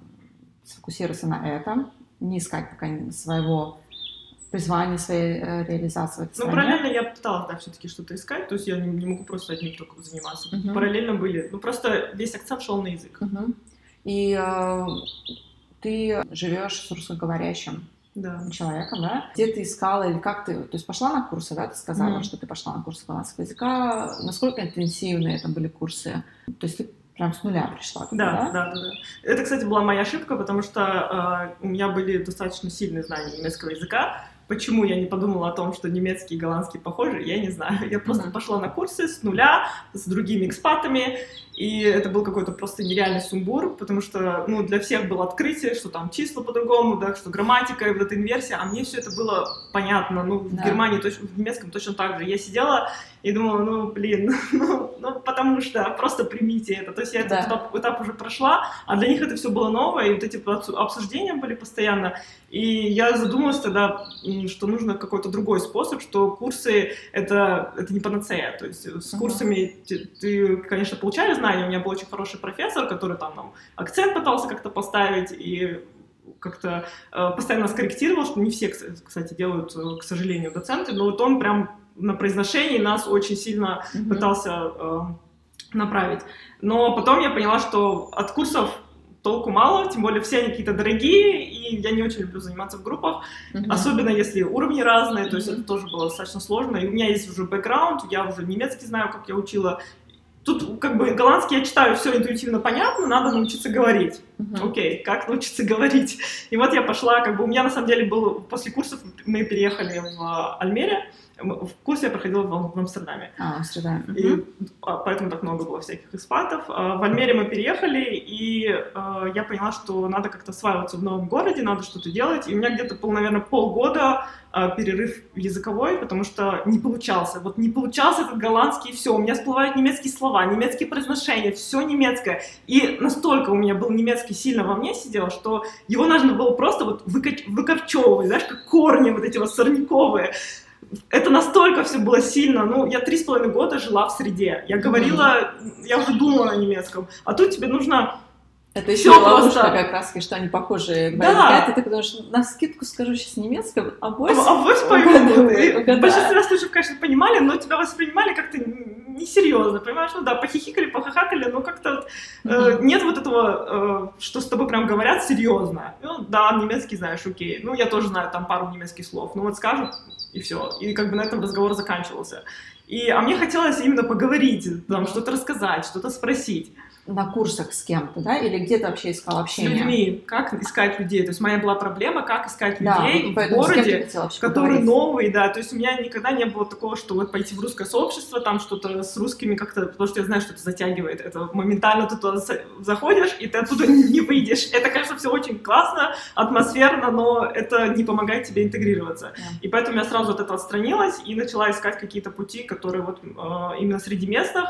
сфокусироваться на этом не искать пока своего призвания, своей э, реализации в этой Ну, параллельно я пыталась, да, все-таки что-то искать, то есть я не, не могу просто одним только заниматься. Uh-huh. Параллельно были, ну, просто весь акцент шел на язык. Uh-huh. И э, ты живешь с русскоговорящим да. человеком, да? Где ты искала или как ты, то есть пошла на курсы, да? Ты сказала, mm. что ты пошла на курсы голландского языка. Насколько интенсивные это были курсы? То есть ты прям с нуля пришла. Туда, да, да, да, да. Это, кстати, была моя ошибка, потому что э, у меня были достаточно сильные знания немецкого языка. Почему я не подумала о том, что немецкий и голландский похожи, я не знаю. Я просто mm-hmm. пошла на курсы с нуля, с другими экспатами, и это был какой-то просто нереальный сумбур, потому что, ну, для всех было открытие, что там числа по-другому, да, что грамматика и вот эта инверсия, а мне все это было понятно, ну, в да. Германии, точно, в немецком точно так же. Я сидела и думала, ну, блин, ну, ну, потому что просто примите это. То есть я да. этот этап, этап уже прошла, а для них это все было новое, и вот эти обсуждения были постоянно. И я задумалась тогда, что нужно какой-то другой способ, что курсы это, это не панацея. То есть с курсами ты, ты, конечно, получаешь знания. У меня был очень хороший профессор, который там нам акцент пытался как-то поставить и как-то э, постоянно скорректировал, что не все, кстати, делают, э, к сожалению, доценты, но вот он прям на произношении нас очень сильно mm-hmm. пытался э, направить. Но потом я поняла, что от курсов толку мало, тем более все они какие-то дорогие, и я не очень люблю заниматься в группах, mm-hmm. особенно если уровни разные, mm-hmm. то есть это тоже было достаточно сложно. И у меня есть уже бэкграунд, я уже немецкий знаю, как я учила. Тут как бы голландский я читаю, все интуитивно понятно, надо научиться говорить. Mm-hmm. Окей, как научиться говорить? И вот я пошла, как бы у меня на самом деле был, после курсов мы переехали в Альмере, в курсе я проходила в, в Амстердаме. А, Амстердам. И угу. поэтому так много было всяких экспатов. А, в Альмере мы переехали, и э, я поняла, что надо как-то осваиваться в новом городе, надо что-то делать. И у меня где-то был, наверное, полгода э, перерыв языковой, потому что не получался. Вот не получался этот голландский, и все. У меня всплывают немецкие слова, немецкие произношения, все немецкое. И настолько у меня был немецкий сильно во мне сидел, что его нужно было просто вот выкач- выкорчевывать, знаешь, как корни вот эти вот сорняковые это настолько все было сильно. Ну, я три с половиной года жила в среде. Я говорила, я уже думала на немецком. А тут тебе нужно это еще ловушка просто... как раз, что они похожи. Да. Ты потому что на скидку скажу сейчас немецком, а вось... А, а вось поймут. В большинстве случаев, конечно, понимали, но тебя воспринимали как-то несерьезно, понимаешь? Ну да, похихикали, похахакали, но как-то э, нет вот этого, э, что с тобой прям говорят серьезно. Ну да, немецкий знаешь, окей. Ну я тоже знаю там пару немецких слов. Ну вот скажут, и все. И как бы на этом разговор заканчивался. И, а мне хотелось именно поговорить, там, что-то рассказать, что-то спросить. На курсах с кем-то, да, или где ты вообще искал общение? С людьми. Как искать людей? То есть моя была проблема, как искать Да, людей в городе, который поговорить? новый, да. То есть у меня никогда не было такого, что вот пойти в русское сообщество, там что-то с русскими как-то, потому что я знаю, что это затягивает. Это моментально ты туда за- заходишь, и ты оттуда не выйдешь. Это, конечно, все очень классно, атмосферно, но это не помогает тебе интегрироваться. Да. И поэтому я сразу от этого отстранилась и начала искать какие-то пути, которые вот э, именно среди местных.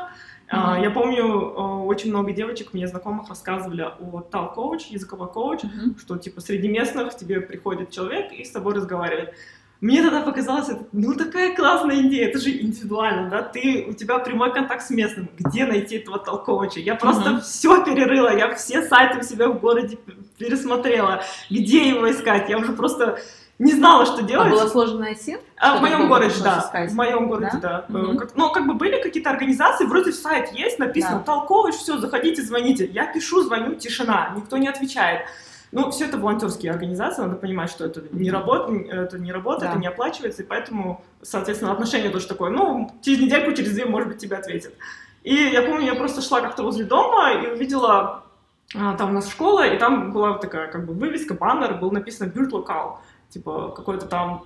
Мгм. Я помню, э, очень много девочек мне знакомых рассказывали о тал-коуч, языковой коуч, Мгм. что типа среди местных тебе приходит человек и с тобой разговаривает. Мне тогда показалось, ну такая классная идея, это же индивидуально, да, ты, у тебя прямой контакт с местным, где найти этого толковача? Я просто Мгм. все перерыла, я все сайты у себя в городе пересмотрела, где его искать, я уже просто не знала, что А делать. было сложно найти? А в моем городе, да. искать? В моем городе, Да? да. Э, как- ну, как бы были какие-то организации, вроде сайт есть, написано, Да. толковый, все, заходите, звоните. Я пишу, звоню, тишина, никто не отвечает. Ну, все это волонтерские организации, надо понимать, что это не работает, это не работает, Да. это не оплачивается, и поэтому, соответственно, отношение тоже такое, ну, через недельку, через две, может быть, тебе ответят. И я помню, я просто шла как-то возле дома и увидела, а, там у нас школа, и там была такая, как бы, вывеска, баннер, был написано «Бюрт Локал», типа, какой-то там...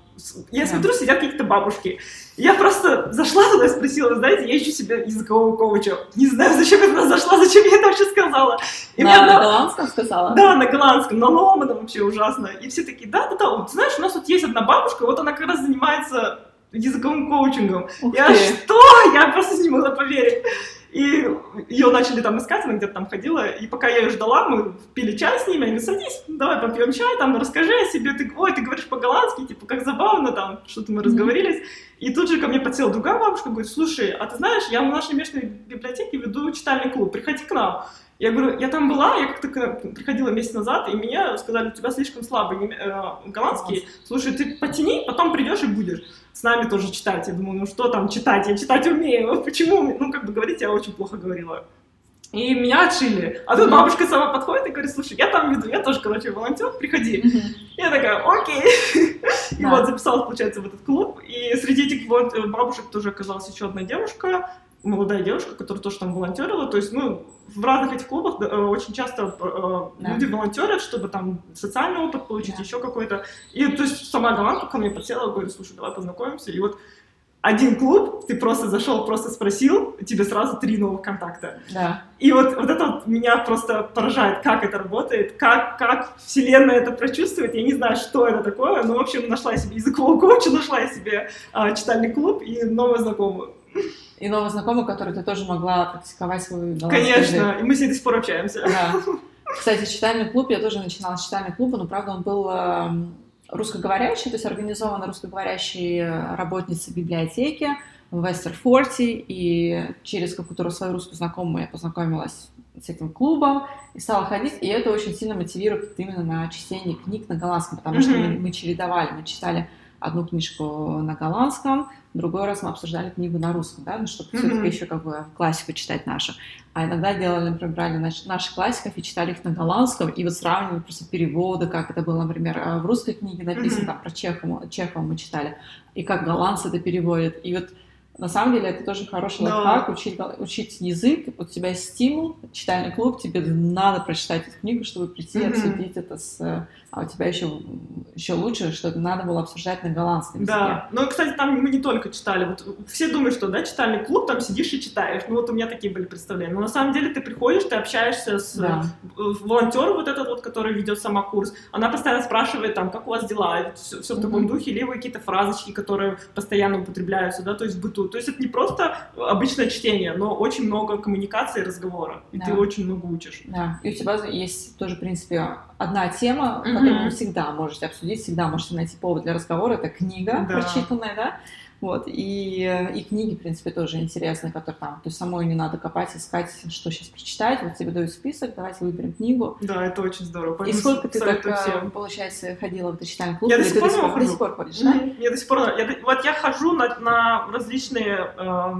Я Да. смотрю, сидят какие-то бабушки. Я просто зашла туда и спросила, знаете, я ищу себе языкового коуча. Не знаю, зачем я туда зашла, зачем я это вообще сказала. И На, одна- на голландском сказала? да, на голландском, на ломаном вообще ужасно. И все такие, да-да-да, вот, знаешь, у нас вот есть одна бабушка, вот она как раз занимается языковым коучингом. Ух Я ты. что? Я просто не могла поверить. И ее начали там искать, она где-то там ходила, и пока я ее ждала, мы пили чай с ними, они садись, давай попьем чай, там, расскажи о себе, ты, ой, ты говоришь по-голландски, типа, как забавно, там, что-то мы разговорились. И тут же ко мне подсела другая бабушка, говорит, слушай, а ты знаешь, я в нашей местной библиотеке веду читальный клуб, приходи к нам. Я говорю, я там была, я как-то приходила месяц назад, и мне сказали, у тебя слишком слабый э, голландский, слушай, ты потяни, потом придешь и будешь с нами тоже читать. Я думаю, ну что там читать, я читать умею, почему? Ну, как бы говорить, я очень плохо говорила. И меня отшили. А тут бабушка сама подходит и говорит, слушай, я там веду, я тоже, короче, волонтер, приходи. Я такая, окей. И вот записалась, получается, в этот клуб. И среди этих бабушек тоже оказалась еще одна девушка, молодая девушка, которая тоже там волонтерила. То есть, ну, в разных этих клубах да, э, очень часто э, Да. люди волонтерят, чтобы там социальный опыт получить, Да. еще какой-то. И то есть сама голландка ко мне подсела, говорит, слушай, давай познакомимся. И вот один клуб, ты просто зашел, просто спросил, тебе сразу три новых контакта. Да. И вот, вот это вот меня просто поражает, как это работает, как, как вселенная это прочувствует. Я не знаю, что это такое, но, в общем, нашла я себе языкового коуча, нашла я себе а, читальный клуб и новую знакомую. И новый знакомый, который ты тоже могла практиковать язык. Конечно, и мы с ней до сих пор общаемся. Да. Кстати, читальный клуб, я тоже начинала с читального клуба, но, правда, он был эм, русскоговорящий, то есть организован русскоговорящей работницей библиотеки в Вестерфорте, и через какую-то свою русскую знакомую я познакомилась с этим клубом и стала ходить, и это очень сильно мотивирует именно на чтение книг на голландском, потому что мы, мы чередовали, мы читали одну книжку на голландском, другой раз мы обсуждали книгу на русском, да, ну, чтобы Мгм. все-таки еще как бы классику читать нашу. А иногда делали, например, брали наш- наших классиков и читали их на голландском, и вот сравнивали просто переводы, как это было, например, э, в русской книге написано, Мгм. там, про Чехова, Чехова мы читали, и как голландцы это переводят. И вот на самом деле это тоже хороший Да. лайфхак, учить, учить язык, у тебя есть стимул, читальный клуб, тебе надо прочитать эту книгу, чтобы прийти и Мгм. обсудить это с... э, А у тебя еще, еще лучше, что это надо было обсуждать на голландском языке. Да, ну, кстати, там мы не только читали, вот все думают, что, да, читальный клуб, там сидишь и читаешь, ну, вот у меня такие были представления, но на самом деле ты приходишь, ты общаешься с Да. волонтер вот этот вот, который ведет сама курс, она постоянно спрашивает там, как у вас дела, все, в таком духе, либо какие-то фразочки, которые постоянно употребляются, да, то есть в быту. То есть это не просто обычное чтение, но очень много коммуникации и разговора, и Да. ты очень много учишь. Да, и у тебя есть тоже, в принципе, одна тема, которую вы всегда можете обсудить, всегда можете найти повод для разговора. Это книга Да. прочитанная, да? Вот, и, э, и книги, в принципе, тоже интересные, которые там, то есть самой не надо копать, искать, что сейчас прочитать, вот тебе дают список, давайте выберем книгу. Да, это очень здорово. И поэтому сколько ты так, э, всем. получается, ходила в этот читальный клуб? Я до сих пор до сих пор, до хожу. сих пор ходишь, да? Мгм. Я до сих пор... я вот я хожу на, на различные э,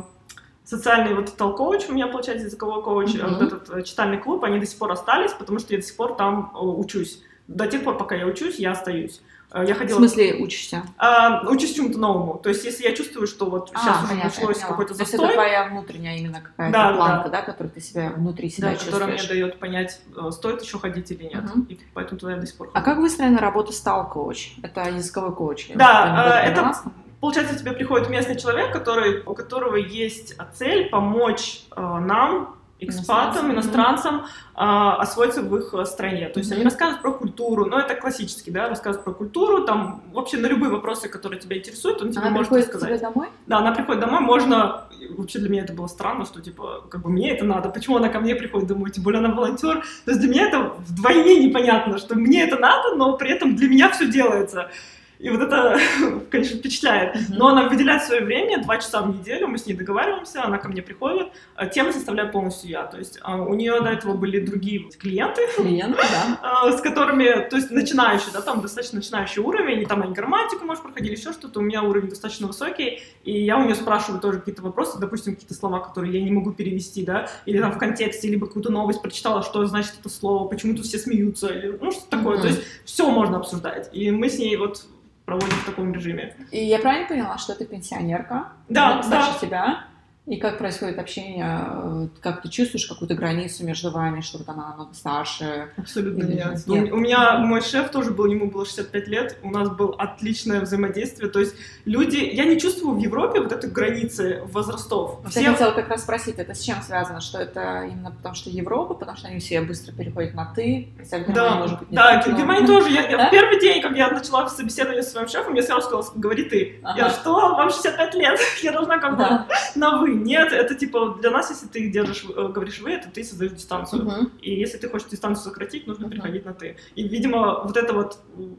социальные вот толк-коуч, у меня, получается, языковой коуч, Мгм. вот этот э, читальный клуб, они до сих пор остались, потому что я до сих пор там э, учусь. до тех пор, пока я учусь, я остаюсь. Я ходила... В смысле учишься? А, учусь чему-то новому. То есть, если я чувствую, что вот А, сейчас понятно, началось какой-то То есть застой, это твоя внутренняя именно какая-то Да, планка, да. которую ты себя внутри себя да, которая мне чувствуешь. дает понять, стоит еще ходить или нет. Мгм. И поэтому туда я до сих пор А хожу. как выстроена работа стал-коуч? Это языковой коуч? Да, Кто-нибудь э, на это- Получается, тебе приходит местный человек, который, у которого есть цель помочь э, нам, экспатам, Иностранцам, э, освоиться в их стране. То есть они рассказывают про культуру, но это классически, да, рассказывают про культуру, там вообще на любые вопросы, которые тебя интересуют, он тебе Она может к рассказать. тебе домой? Да, она приходит домой, можно... Вообще для меня это было странно, что, типа, как бы мне это надо, почему она ко мне приходит домой, тем более она волонтер. То есть для меня это вдвойне непонятно, что мне это надо, но при этом для меня все делается. И вот это, конечно, впечатляет. Но она выделяет свое время, два часа в неделю, мы с ней договариваемся, она ко мне приходит. А Темы составляю полностью я. То есть а, у нее до этого были другие клиенты, Клиенты, да. а, с которыми, то есть начинающий, да, там достаточно начинающий уровень, и там они грамматику, может, проходили, еще что-то, у меня уровень достаточно высокий, и я у нее спрашиваю тоже какие-то вопросы, допустим, какие-то слова, которые я не могу перевести, да, или там в контексте, либо какую-то новость прочитала, что значит это слово, почему тут все смеются, или, ну, что такое, Мгм. то есть все можно обсуждать, и мы с ней вот проводим в таком режиме. И я правильно поняла, что ты пенсионерка? Да, она старше да. тебя. И как происходит общение? Как ты чувствуешь какую-то границу между вами, что вот она намного старше? Абсолютно Или нет. же нет? У, меня мой шеф тоже был, ему было 65 лет, у нас было отличное взаимодействие. То есть люди, я не чувствую в Европе вот этой границы возрастов. Все- Я хотела как раз спросить, это с чем связано? Что это именно потому, что Европа, потому что они все быстро переходят на «ты», хотя в Германии, Да, может быть, не да, так, в но- Германии тоже. Я, Да? в первый день, как я начала собеседование со своим шефом, я сразу сказала, говори ты. Ага. Я что, вам 65 лет? Я должна как бы Да. на вы. Нет, это типа для нас, если ты держишь, э, говоришь вы, это ты создаешь дистанцию. Мгм. И если ты хочешь дистанцию сократить, нужно Мгм. переходить на ты. И, видимо, вот это вот м,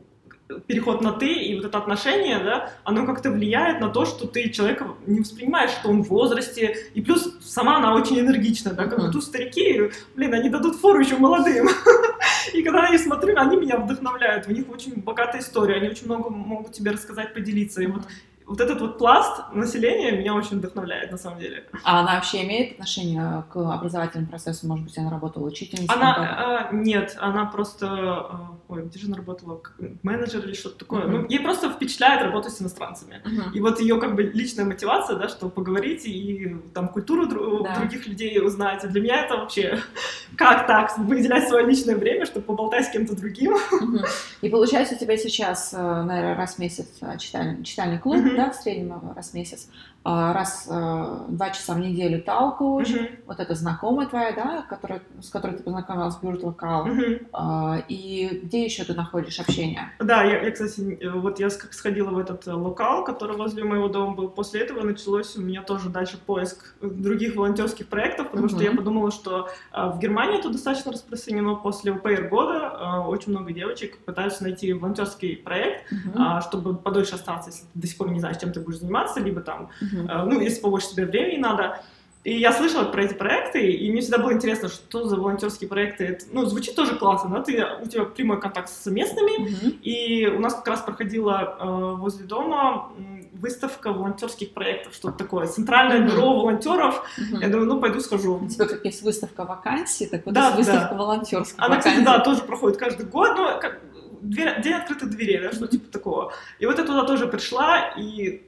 переход на ты и вот это отношение, да, оно как-то влияет на то, что ты человека не воспринимаешь, что он в возрасте, и плюс сама она очень энергичная, да, как Мгм. тут старики, блин, они дадут фору еще молодым. И когда я их смотрю, они меня вдохновляют, у них очень богатая история, они очень много могут тебе рассказать, поделиться, и вот вот этот вот пласт населения меня очень вдохновляет, на самом деле. А она вообще имеет отношение к образовательному процессу? Может быть, она работала учительницей? Она, а, нет, она просто, а, ой, где же она работала, как менеджер или что-то такое. Мгм. Ну, ей просто впечатляет работать с иностранцами. Мгм. И вот ее как бы личная мотивация, да, что поговорить и там культуру дру- Да. других людей узнать. И для меня это вообще как так выделять свое личное время, чтобы поболтать с кем-то другим. Мгм. И получается, у тебя сейчас, э, наверное, раз в месяц э, читальный, читальный клуб, Мгм. Да, в среднем раз в месяц, раз э, два часа в неделю талкоуч, Мгм. вот это знакомая твоя, да, которая, с которой ты познакомилась в Мгм. А, и где еще ты находишь общение? Да, я, я, кстати, э, вот я сходила в этот э, локал, который возле моего дома был. После этого началось у меня тоже дальше поиск э, других волонтерских проектов, потому что я подумала, что э, в Германии это достаточно распространено. После УПР года очень много девочек пытаются найти волонтерский проект, а, чтобы подольше остаться, если ты до сих пор не знаешь, чем ты будешь заниматься, либо там, Мгм. Э, ну, если побольше тебе времени надо. И я слышала про эти проекты, и мне всегда было интересно, что за волонтерские проекты. Это, ну, звучит тоже классно, да? Ты, у тебя прямой контакт с местными, Мгм. и у нас как раз проходила э, возле дома выставка волонтерских проектов, что-то такое. Центральное Мгм. бюро волонтеров. Мгм. Я думаю, ну пойду схожу. У тебя как есть выставка вакансий, так вот Да, выставка да. волонтерских Она, кстати, вакансий. да, тоже проходит каждый год, ну, как, дверь- день открытых дверей, да, что типа такого. И вот я туда тоже пришла, и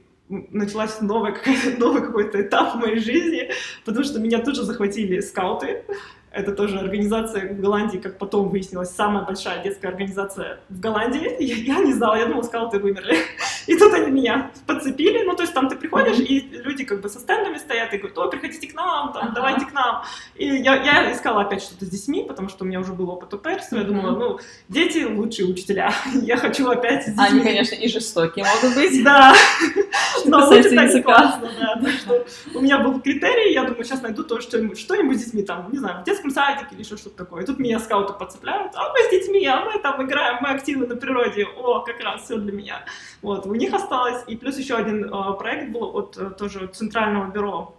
началась новая новый какой-то этап в моей жизни, потому что меня тут же захватили скауты. Это тоже организация в Голландии, как потом выяснилось, самая большая детская организация в Голландии. Я, я не знала, я думала, скауты вымерли. И тут они меня подцепили. Ну, то есть там ты приходишь, и люди как бы со стендами стоят и говорят, о, приходите к нам, там, давайте к нам. И я, я искала опять что-то с детьми, потому что у меня уже был опыт оперства. Я думала, ну, дети лучшие учителя. Я хочу опять с детьми. Они, конечно, и жестокие могут быть. Да, но лучше так классно, да. Что у меня был критерий, я думаю, сейчас найду тоже что-нибудь, что-нибудь с детьми, там, не знаю, в детском садике или еще что-то такое. И тут меня скауты подцепляют, а мы с детьми, а мы там играем, мы активны на природе, о, как раз все для меня. Вот, у них осталось. И плюс еще один э, проект был от э, тоже Центрального бюро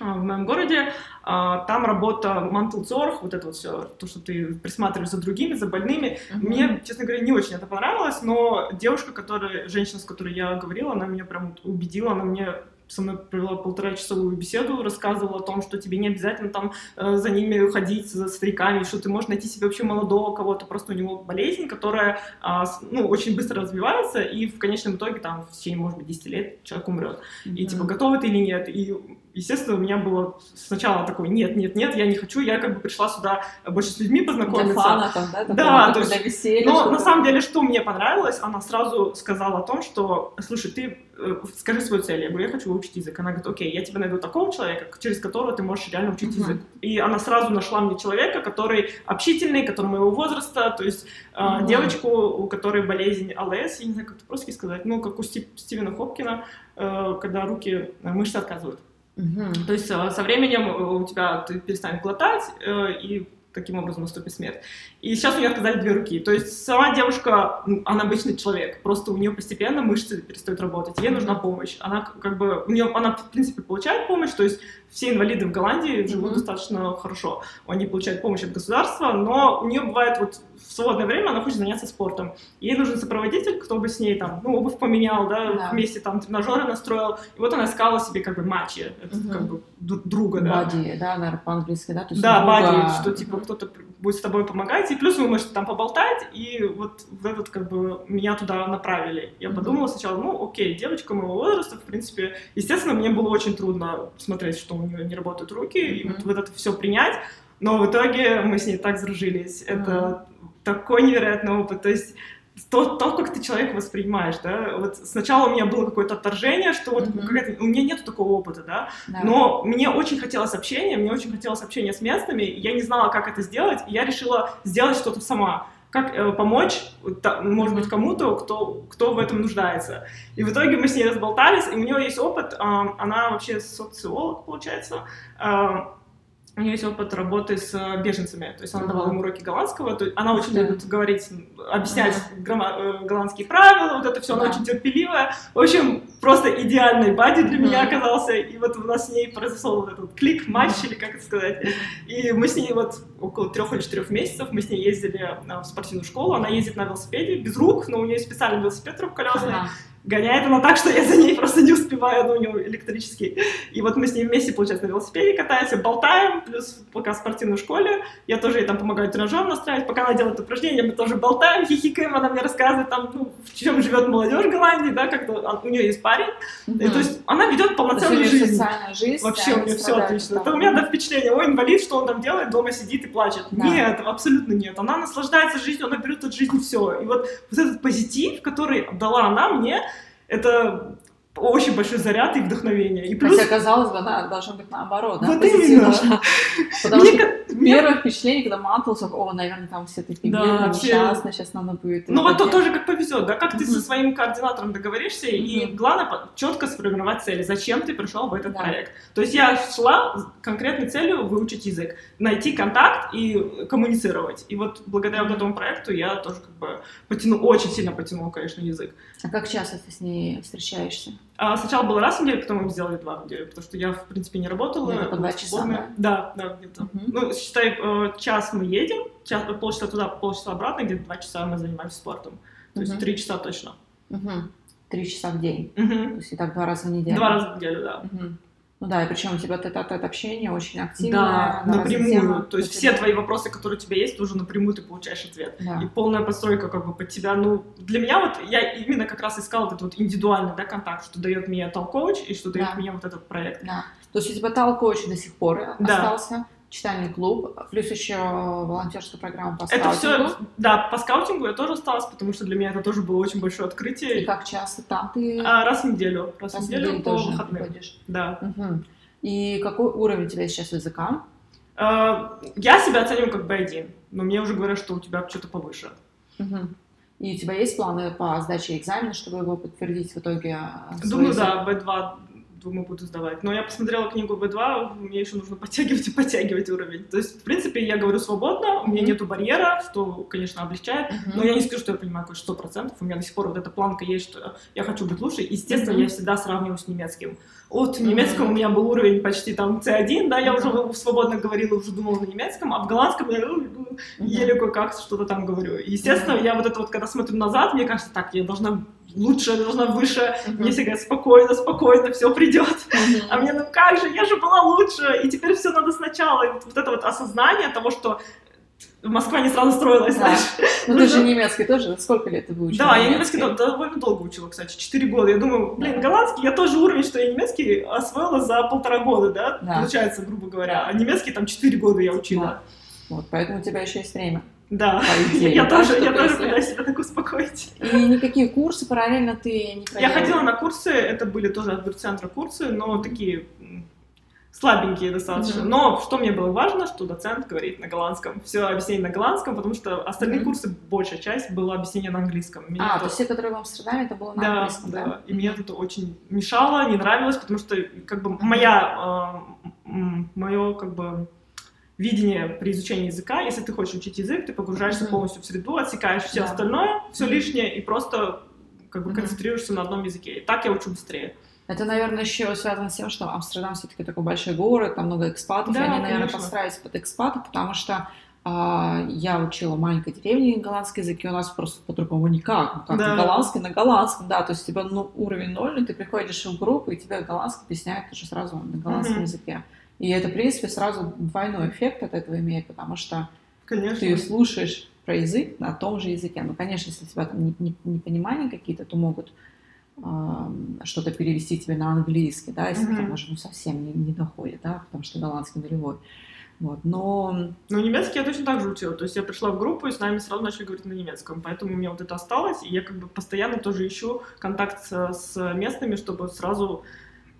э, в моем городе. Там работа Мантелцорг, вот это вот все, то, что ты присматриваешь за другими, за больными, Мгм. мне, честно говоря, не очень это понравилось, но девушка, которая, женщина, с которой я говорила, она меня прям убедила, она мне со мной провела полтора-часовую беседу, рассказывала о том, что тебе не обязательно там э, за ними ходить, за стариками, что ты можешь найти себе вообще молодого кого-то, просто у него болезнь, которая э, ну, очень быстро развивается, и в конечном итоге там в течение, может быть, 10 лет человек умрет. Mm-hmm. И типа, готовы ты или нет? И естественно, у меня было сначала такое, нет, нет, нет, я не хочу, я как бы пришла сюда больше с людьми познакомиться. Для фана, там, да? Такого, да, то есть, веселья, но на самом деле, что мне понравилось, она сразу сказала о том, что, слушай, ты э, скажи свою цель. Я говорю, я хочу выучить язык. Она говорит, окей, я тебе найду такого человека, через которого ты можешь реально учить uh-huh. язык. И она сразу нашла мне человека, который общительный, который моего возраста, то есть uh-huh. девочку, у которой болезнь АЛС, я не знаю, как это просто сказать, ну, как у Стив, Стивена Хопкина, э, когда руки, э, мышцы отказывают. Угу. То есть э, со временем э, у тебя ты перестанешь глотать, э, и таким образом наступит смерть. И сейчас у нее отказали две руки. То есть сама девушка, она обычный человек, просто у нее постепенно мышцы перестают работать, ей нужна помощь. Она как бы, у нее, она в принципе получает помощь, то есть все инвалиды в Голландии живут mm-hmm. достаточно хорошо. Они получают помощь от государства, но у нее бывает вот в свободное время она хочет заняться спортом. Ей нужен сопроводитель, кто бы с ней там, ну, обувь поменял, да, yeah. вместе там тренажеры настроил. И вот она искала себе как бы матчи, mm-hmm. как бы друга, да. Бади, да, наверное, по-английски, да? То есть да, друга... бади, что типа кто-то будет с тобой помогать, и плюс вы можете там поболтать, и вот в этот как бы меня туда направили. Я mm-hmm. подумала сначала, ну, окей, девочка моего возраста, в принципе, естественно, мне было очень трудно смотреть, что у нее не работают руки, mm-hmm. и вот, вот это все принять. Но в итоге мы с ней так сдружились. Mm-hmm. Это такой невероятный опыт. То есть то, то, как ты человека воспринимаешь, да, вот сначала у меня было какое-то отторжение, что вот mm-hmm. у меня нет такого опыта, да, да, но мне очень хотелось общения, мне очень хотелось общения с местными, я не знала, как это сделать, и я решила сделать что-то сама, как э, помочь, та, может быть, кому-то, кто, кто в этом нуждается. И в итоге мы с ней разболтались, и у нее есть опыт, э, она вообще социолог, получается, э, у нее есть опыт работы с э, беженцами, то есть она давала им уроки голландского, то есть она очень любит говорить, объяснять грамма, э, голландские правила, вот это все, она очень терпеливая. В общем, просто идеальный бади для меня оказался, и вот у нас с ней произошел вот этот клик, матч, или как это сказать. И мы с ней вот около трех или четырех месяцев, мы с ней ездили э, в спортивную школу, она ездит на велосипеде, без рук, но у нее специальный велосипед трехколесный, гоняет она так, что я за ней просто не успеваю, но у него электрический. И вот мы с ней вместе, получается, на велосипеде катаемся, болтаем, плюс пока в спортивной школе, я тоже ей там помогаю тренажер настраивать, пока она делает упражнения, мы тоже болтаем, хихикаем, она мне рассказывает там, ну, в чем живет молодежь Голландии, да, как-то у нее есть парень, mm-hmm. и, то есть она ведет полноценную жизнь. Социальная жизнь. Вообще да, у нее все отлично. Это у меня, да, впечатление, ой, инвалид, что он там делает, дома сидит и плачет. Да. Нет, абсолютно нет. Она наслаждается жизнью, она берет от жизни все. И вот, вот этот позитив, который дала она мне, это очень большой заряд и вдохновение. И плюс... Хотя, казалось бы, да, должно быть наоборот. Да, вот именно. Потому Мне что как... первое впечатление, когда матался, о, наверное, там все такие да, вообще... несчастные, сейчас надо будет. Ну вот то тоже как повезет, да, как ты со своим координатором договоришься, и главное четко сформировать цели, зачем ты пришел в этот проект. То есть я шла конкретной целью выучить язык, найти контакт и коммуницировать. И вот благодаря вот этому проекту я тоже как бы потяну, очень сильно потянула, конечно, язык. А как часто ты с ней встречаешься? А сначала было раз в неделю, потом мы сделали два в неделю, потому что я, в принципе, не работала. Где-то по два часа, да? Да, да, где-то. Uh-huh. Ну, считай, э, час мы едем, час, полчаса туда, полчаса обратно, где-то два часа мы занимаемся спортом. То uh-huh. есть три часа точно. Uh-huh. Три часа в день. Uh-huh. То есть и так два раза в неделю. Два раза в неделю, да. Uh-huh. Ну да, и причем у тебя тет а общение очень активное. Да, напрямую. Тема, то есть все твои вопросы, которые у тебя есть, уже напрямую ты получаешь ответ. Да. И полная постройка как бы под тебя. Ну, для меня вот, я именно как раз искала этот вот индивидуальный, да, контакт, что дает мне толкоуч и что дает да. мне вот этот проект. Да. То есть у тебя толкоуч до сих пор да. остался? Читальный клуб, плюс еще волонтерская программа по скаутингу. Это все, да, по скаутингу я тоже осталась, потому что для меня это тоже было очень большое открытие. И как часто там ты? А, раз в неделю. Раз, раз в неделю, неделю по выходным. Ходишь. Да. Угу. И какой уровень у тебя сейчас языка? А, я себя оцениваю как B1, но мне уже говорят, что у тебя что-то повыше. Угу. И у тебя есть планы по сдаче экзамена, чтобы его подтвердить в итоге? Думаю, язык? да, B2 думаю, буду сдавать. Но я посмотрела книгу B2, мне еще нужно подтягивать и подтягивать уровень. То есть, в принципе, я говорю свободно, у меня mm-hmm. нету барьера, что, конечно, облегчает, mm-hmm. но я не скажу, что я понимаю какой сто процентов. У меня до сих пор вот эта планка есть, что я хочу быть лучше. Естественно, mm-hmm. я всегда сравниваю с немецким. Вот в немецком mm-hmm. у меня был уровень почти там C1, да, я mm-hmm. уже свободно говорила, уже думала на немецком, а в голландском я ну, mm-hmm. еле кое-как что-то там говорю. Естественно, mm-hmm. я вот это вот, когда смотрю назад, мне кажется, так, я должна лучше, должна выше. Uh-huh. Мне все говорят, спокойно, спокойно, все придет. Uh-huh. А мне, ну как же, я же была лучше, и теперь все надо сначала. И вот, вот это вот осознание того, что Москва не сразу строилась, да. знаешь. Ну, ты же немецкий тоже, сколько лет ты выучила? Да, я немецкий довольно долго учила, кстати, 4 года. Я думаю, блин, голландский, я тоже уровень, что я немецкий освоила за полтора года, да, да. получается, грубо говоря. А немецкий там 4 года я учила. Да. Вот, поэтому у тебя еще есть время. Да, идее, я, тоже, я тоже пытаюсь себя так успокоить. И никакие курсы параллельно ты не проделала? Я ходила на курсы, это были тоже от центра курсы, но такие слабенькие достаточно. Mm-hmm. Но что мне было важно, что доцент говорит на голландском. Все объяснение на голландском, потому что остальные mm-hmm. курсы, большая часть, было объяснение на английском. Меня а, это... то есть все, которые в Амстердаме, это было на да, английском, да? Да, и мне это очень мешало, не нравилось, потому что как бы моя, э, мое как бы видение при изучении языка, если ты хочешь учить язык, ты погружаешься mm-hmm. полностью в среду, отсекаешь все да. остальное, все mm-hmm. лишнее и просто как бы mm-hmm. концентрируешься на одном языке. И так я учу быстрее. Это, наверное, еще связано с тем, что Амстердам все-таки такой большой город, там много экспатов, да, и они, наверное, конечно. подстраиваются под экспатов, потому что а, я учила в маленькой деревне голландский язык, и у нас просто по-другому никак. Ну, как да. на голландский, на голландском, да. То есть у тебя ну, уровень ноль, ты приходишь в группу, и тебе голландский объясняют уже сразу на голландском mm-hmm. языке. И это, в принципе, сразу двойной эффект от этого имеет, потому что конечно. ты слушаешь про язык на том же языке. Ну, конечно, если у тебя там непонимания какие-то, то могут что-то перевести тебе на английский, да, если mm-hmm. там уже ну, совсем не, не доходит, да, потому что голландский нулевой. Вот, но... Ну, немецкий я точно так же учила. То есть я пришла в группу, и с нами сразу начали говорить на немецком. Поэтому у меня вот это осталось, и я как бы постоянно тоже ищу контакт с, с местными, чтобы сразу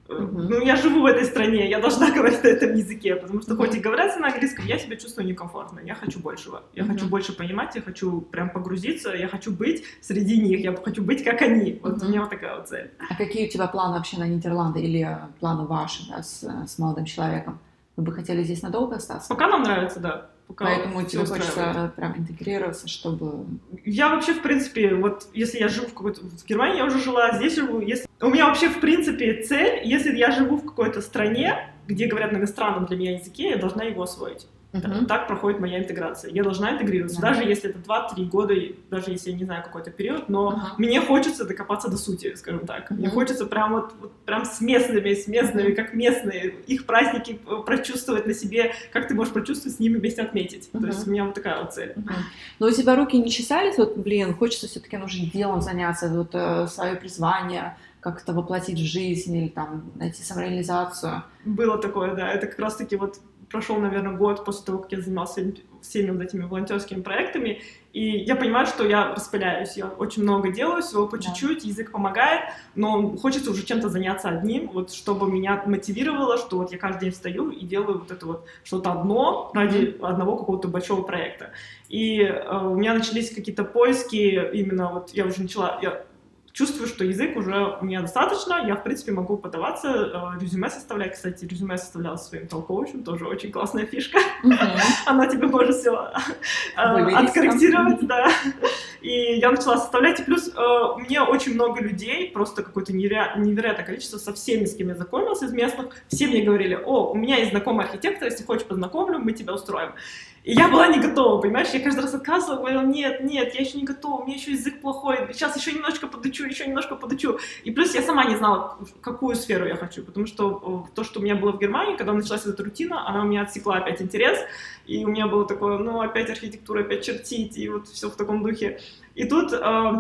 ну, я живу в этой стране, я должна говорить на этом языке, потому что хоть и говорят на английском, я себя чувствую некомфортно. Я хочу большего. Я хочу больше понимать, я хочу прям погрузиться, я хочу быть среди них, я хочу быть как они. Вот у меня вот такая вот цель. А какие у тебя планы вообще на Нидерланды или планы ваши да, с, с молодым человеком? Вы бы хотели здесь надолго остаться? Пока нам нравится, да. Пока Поэтому тебе хочется прям интегрироваться, чтобы... Я вообще, в принципе, вот если я живу в какой-то... В Германии я уже жила, здесь живу. Если... У меня вообще, в принципе, цель, если я живу в какой-то стране, где говорят на иностранном для меня языке, я должна его освоить. Uh-huh. Так проходит моя интеграция. Я должна интегрироваться, uh-huh. даже если это 2-3 года, даже если я не знаю какой-то период, но uh-huh. мне хочется докопаться до сути, скажем так. Uh-huh. Мне хочется прям вот, вот прям с местными, с местными, uh-huh. как местные, их праздники прочувствовать на себе, как ты можешь прочувствовать, с ними вместе отметить. Uh-huh. То есть у меня вот такая вот цель. Uh-huh. Но у тебя руки не чесались, вот, блин, хочется все-таки нужно делом заняться, вот э, свое призвание, как-то воплотить в жизнь или там найти самореализацию. Было такое, да. Это как раз-таки вот прошел, наверное, год после того, как я занимался всеми вот этими волонтерскими проектами, и я понимаю, что я распыляюсь, я очень много делаю, всего по чуть-чуть, да. язык помогает, но хочется уже чем-то заняться одним, вот чтобы меня мотивировало, что вот я каждый день встаю и делаю вот это вот что-то одно ради mm-hmm. одного какого-то большого проекта. И э, у меня начались какие-то поиски, именно вот я уже начала, я чувствую, что язык уже у меня достаточно, я, в принципе, могу подаваться, э, резюме составлять. Кстати, резюме составляла своим толковичем, тоже очень классная фишка. Она тебе может все э, откорректировать, да. И я начала составлять, и плюс э, мне очень много людей, просто какое-то невероятное количество, со всеми, с кем я знакомилась из местных, все мне говорили, о, у меня есть знакомый архитектор, если хочешь познакомлю, мы тебя устроим. И я была не готова, понимаешь? Я каждый раз отказывала, говорила, нет, нет, я еще не готова, у меня еще язык плохой, сейчас еще немножко подучу, еще немножко подучу. И плюс я сама не знала, какую сферу я хочу, потому что э, то, что у меня было в Германии, когда началась эта рутина, она у меня отсекла опять интерес, и у меня было такое, ну, опять архитектура, опять чертить, и вот все в таком духе. И тут э,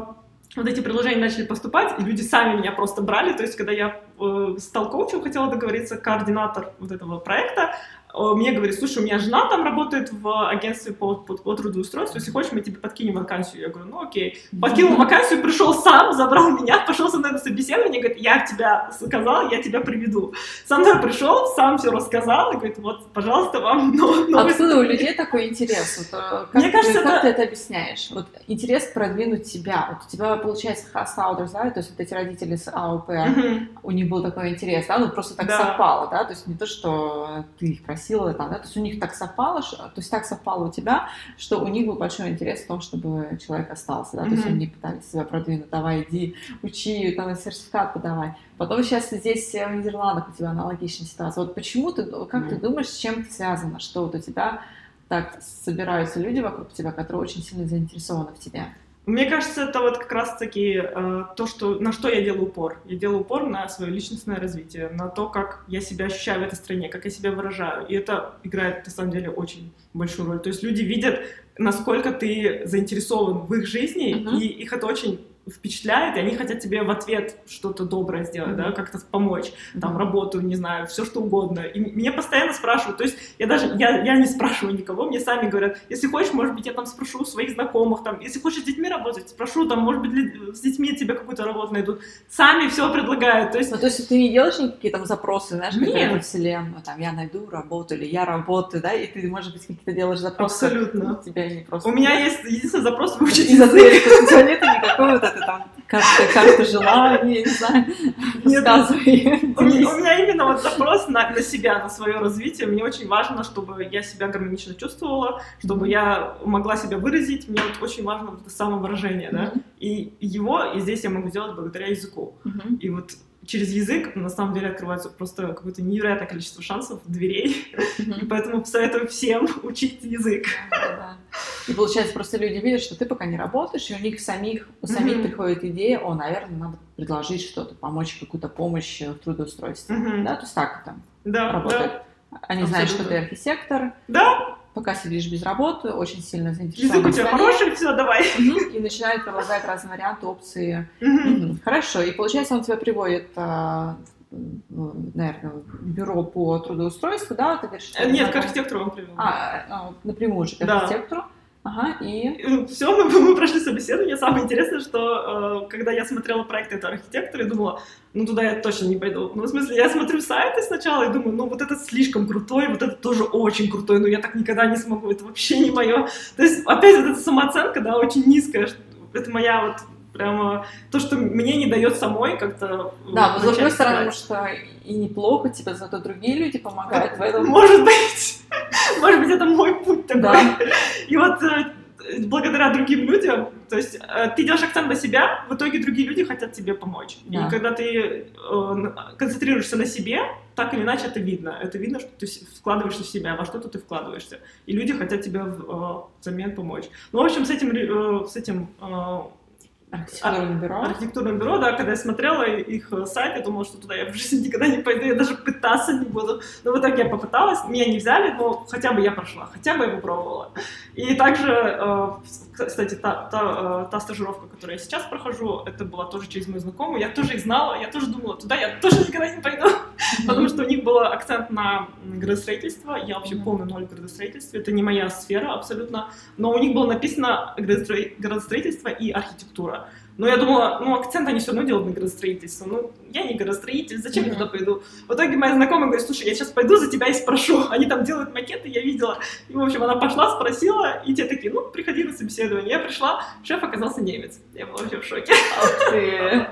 вот эти предложения начали поступать, и люди сами меня просто брали. То есть, когда я э, стал коучем, хотела договориться, координатор вот этого проекта, мне говорит, слушай, у меня жена там работает в агентстве по, по, по трудоустройству, если хочешь, мы тебе подкинем вакансию. Я говорю, ну окей. Подкинул вакансию, пришел сам, забрал меня, пошел со мной на собеседование, говорит, я тебя сказал, я тебя приведу. Со мной пришел, сам все рассказал, и говорит, вот, пожалуйста, вам новый... Откуда у людей такой интерес? Вот, э, как Мне кажется, как это... ты это объясняешь? Вот интерес продвинуть себя. Вот у тебя, получается, хастаудерс, да, то есть вот эти родители с АОП, mm-hmm. у них был такой интерес, да, ну просто так да. совпало, да, то есть не то, что ты их просил, спросила, там, да, то есть у них так совпало, то есть так совпало у тебя, что у них был большой интерес в том, чтобы человек остался, да, mm-hmm. то есть они пытались себя продвинуть, давай иди, учи, там, сертификат подавай. Потом сейчас здесь в Нидерландах у тебя аналогичная ситуация. Вот почему ты, как mm-hmm. ты думаешь, с чем это связано, что вот у тебя так собираются люди вокруг тебя, которые очень сильно заинтересованы в тебе? Мне кажется, это вот как раз-таки э, то, что, на что я делаю упор. Я делаю упор на свое личностное развитие, на то, как я себя ощущаю в этой стране, как я себя выражаю. И это играет, на самом деле, очень большую роль. То есть люди видят, насколько ты заинтересован в их жизни, uh-huh. и их это очень впечатляет, и они хотят тебе в ответ что-то доброе сделать, mm-hmm. да, как-то помочь, там, работу, не знаю, все что угодно. И меня постоянно спрашивают, то есть я даже, я, я не спрашиваю никого, мне сами говорят, если хочешь, может быть, я там спрошу у своих знакомых, там, если хочешь с детьми работать, спрошу, там, может быть, с детьми тебе какую-то работу найдут. Сами все предлагают, то есть... Ну, то есть ты не делаешь никакие там запросы, знаешь, какая-то вселенную, там, я найду работу, или я работаю, да, и ты, может быть, какие-то делаешь запросы. Абсолютно. Тебя не просто... У меня есть единственный запрос выучить язык. Тебя нет никакого это там карта, карта желания, не знаю, рассказывай. У меня, у меня именно вот запрос на, на себя, на свое развитие. Мне очень важно, чтобы я себя гармонично чувствовала, чтобы я могла себя выразить. Мне вот очень важно вот это самовыражение, да. И его, и здесь я могу сделать благодаря языку. И вот через язык на самом деле открывается просто какое-то невероятное количество шансов, дверей. Mm-hmm. И поэтому советую всем учить язык. Да, И получается, просто люди видят, что ты пока не работаешь, и у них самих, у самих mm-hmm. приходит идея, о, наверное, надо предложить что-то, помочь какую-то помощь в трудоустройстве. Mm-hmm. Да, то есть так это да, работает. Да. Они Абсолютно. знают, что ты архитектор. Да, пока сидишь без работы, очень сильно заинтересован. Язык у тебя хороший, все, давай. И начинает предлагать разные варианты, опции. Хорошо, и получается, он тебя приводит а, ну, наверное, бюро по трудоустройству, да, ты говоришь? Нет, к архитектору он привел. А, а, напрямую уже к архитектору. Да. Ага, и... Все, мы, мы прошли собеседование. Самое интересное, что э, когда я смотрела проект этого архитектора, я думала, ну туда я точно не пойду. Ну, в смысле, я смотрю сайты сначала и думаю, ну вот этот слишком крутой, вот этот тоже очень крутой, но я так никогда не смогу, это вообще не мое. То есть, опять вот эта самооценка, да, очень низкая. Это моя вот прямо то, что мне не дает самой как-то... Да, но с другой стороны, что и неплохо, типа, зато другие люди помогают в этом. Может быть, может быть, это мой путь такой. Да. И вот э, благодаря другим людям, то есть э, ты делаешь акцент на себя, в итоге другие люди хотят тебе помочь. Да. И когда ты э, концентрируешься на себе, так или иначе это видно. Это видно, что ты вкладываешься в себя, во что-то ты вкладываешься. И люди хотят тебе взамен помочь. Ну, в общем, с этим, с этим Архитектурное бюро? Архитектурное бюро, да, когда я смотрела их э, сайт, я думала, что туда я в жизни никогда не пойду, я даже пытаться не буду. Но в итоге я попыталась, меня не взяли, но хотя бы я прошла, хотя бы я попробовала. И также, э, кстати, та, та, э, та стажировка, которую я сейчас прохожу, это была тоже через мою знакомую, я тоже их знала, я тоже думала, туда я тоже никогда не пойду, потому что у них был акцент на градостроительство, я вообще полный ноль в градостроительстве, это не моя сфера абсолютно, но у них было написано градостроительство и архитектура. Но я думала, ну, акцент они все равно делают на градостроительство. Ну, я не градостроитель, зачем я туда пойду? В итоге моя знакомая говорит, слушай, я сейчас пойду за тебя и спрошу. Они там делают макеты, я видела. И, в общем, она пошла, спросила, и те такие, ну, приходи на собеседование. Я пришла, шеф оказался немец. Я была вообще в шоке.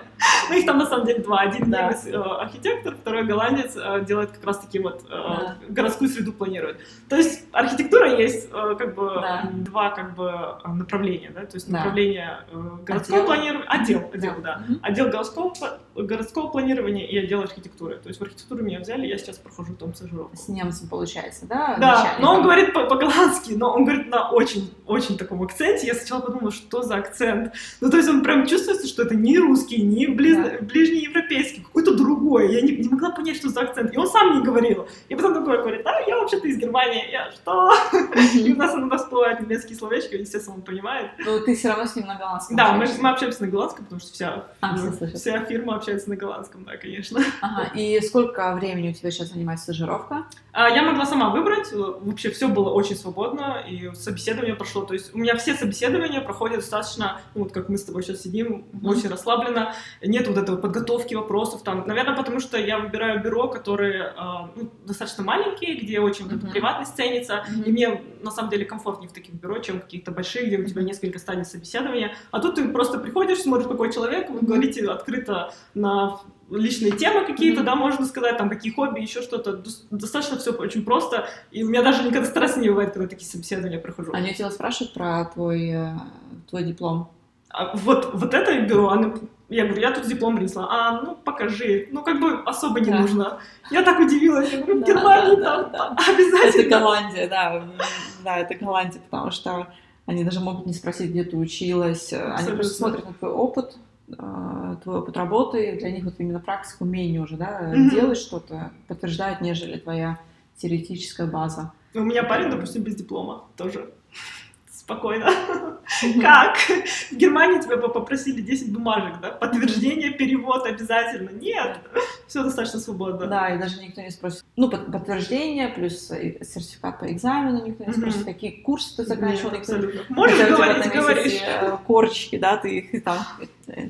Ну, их там на самом деле два. Один да. немец э, архитектор, второй голландец э, делает как раз таки вот э, да. городскую среду планирует. То есть архитектура есть как бы да. два как бы направления, да, то есть направление городского планирования, отдел, отдел, да, отдел городского, городского планирования и отдел архитектуры. То есть в архитектуру меня взяли, я сейчас прохожу там стажировку. С немцем получается, да? Да, но он говорит по-голландски, но он говорит на очень, очень таком акценте. Я сначала подумала, что за акцент. Ну, то есть он прям чувствуется, что это не русский, не близ... да. ближнеевропейский, какой-то другой. Я не, не могла понять, что за акцент. И он сам не говорил. И потом такой говорит, а, я вообще-то из Германии. Я что? И у нас иногда всплывают немецкие словечки, естественно, он понимает. Но ты все равно с ним на голландском Да, мы, общаемся на голландском, потому что вся, а, вся фирма общается на голландском, да, конечно. Ага, и сколько времени у тебя сейчас занимает стажировка? А, я могла сама выбрать, вообще все было очень свободно, и собеседование прошло, то есть у меня все собеседования проходят достаточно, ну, вот как мы с тобой сейчас сидим, mm-hmm. очень расслабленно, нет вот этого подготовки вопросов там, наверное, потому что я выбираю бюро, которые а, ну, достаточно маленькие, где очень mm-hmm. вот приватность ценится, mm-hmm. и мне на самом деле комфортнее в таких бюро, чем каких-то больших, где у тебя несколько стадий собеседования, а тут ты просто приходишь, смотришь, какой человек, вы говорите открыто на личные темы какие-то, mm-hmm. да, можно сказать, там, какие хобби, еще что-то. Достаточно все очень просто. И у меня даже никогда стресса не бывает, когда такие собеседования прохожу. Они тебя спрашивают про твой, э, твой диплом? А вот, вот это бюро, оно, я говорю, я тут диплом принесла. А, ну, покажи. Ну, как бы особо не да. нужно. Я так удивилась. Я говорю, в Германии да, там да, обязательно. Это Голландия, да. Да, это Голландия, потому что Они даже могут не спросить, где ты училась. Они просто смотрят на твой опыт, твой опыт работы, для них вот именно практика, умение уже, да, mm-hmm. делать что-то подтверждает, нежели твоя теоретическая база. У меня парень, допустим, без диплома тоже спокойно. Как? В Германии тебя бы попросили 10 бумажек, да? Подтверждение, перевод обязательно. Нет, все достаточно свободно. Да, и даже никто не спросит. Ну, подтверждение плюс сертификат по экзамену никто не спросит, какие курсы ты заканчивал. абсолютно. Можешь говорить, говоришь. Э, корчики, да, ты их там э,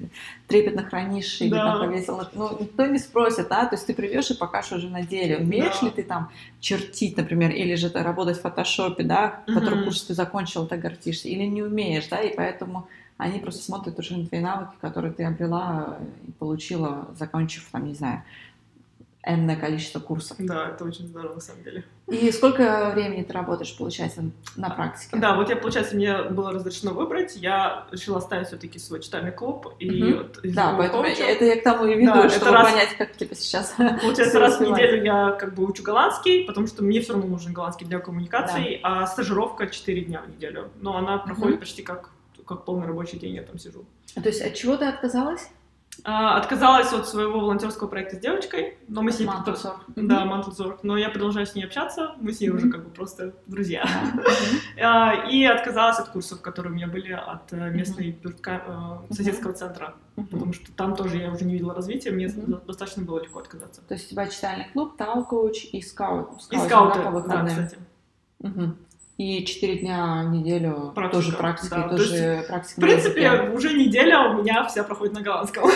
трепетно хранишь или да. там повесил. Ну, никто не спросит, да, то есть ты придешь и покажешь уже на деле, умеешь да. ли ты там чертить, например, или же ты работать в фотошопе, да, угу. который курс ты закончил, так гордишься, или не умеешь, да, и поэтому они просто смотрят уже на твои навыки, которые ты обрела и получила, закончив, там, не знаю, энное количество курсов. Да, это очень здорово, на самом деле. И сколько времени ты работаешь, получается, на практике? Да, вот я, получается, мне было разрешено выбрать, я решила оставить все-таки свой читальный клуб. И угу. вот да, поэтому коуча. это я к тому и веду, да, чтобы раз, понять, как тебе сейчас Получается, раз в неделю я как бы учу голландский, потому что мне все равно нужен голландский для коммуникации, да. а стажировка 4 дня в неделю. Но она проходит угу. почти как, как полный рабочий день, я там сижу. То есть от чего ты отказалась? А, отказалась от своего волонтерского проекта с девочкой, но мы с ней... Мантлзор. Да, Мантлзор. Но я продолжаю с ней общаться, мы с ней mm-hmm. уже как бы просто друзья. Mm-hmm. И отказалась от курсов, которые у меня были от э, местной mm-hmm. соседского центра, потому что там тоже я уже не видела развития, мне достаточно было легко отказаться. То есть у тебя читальный клуб, тау-коуч и скаут. И скауты, да, кстати. Угу. И четыре дня в неделю практика, тоже практика, да. тоже есть, практика. В принципе, языке. уже неделя у меня вся проходит на голландском.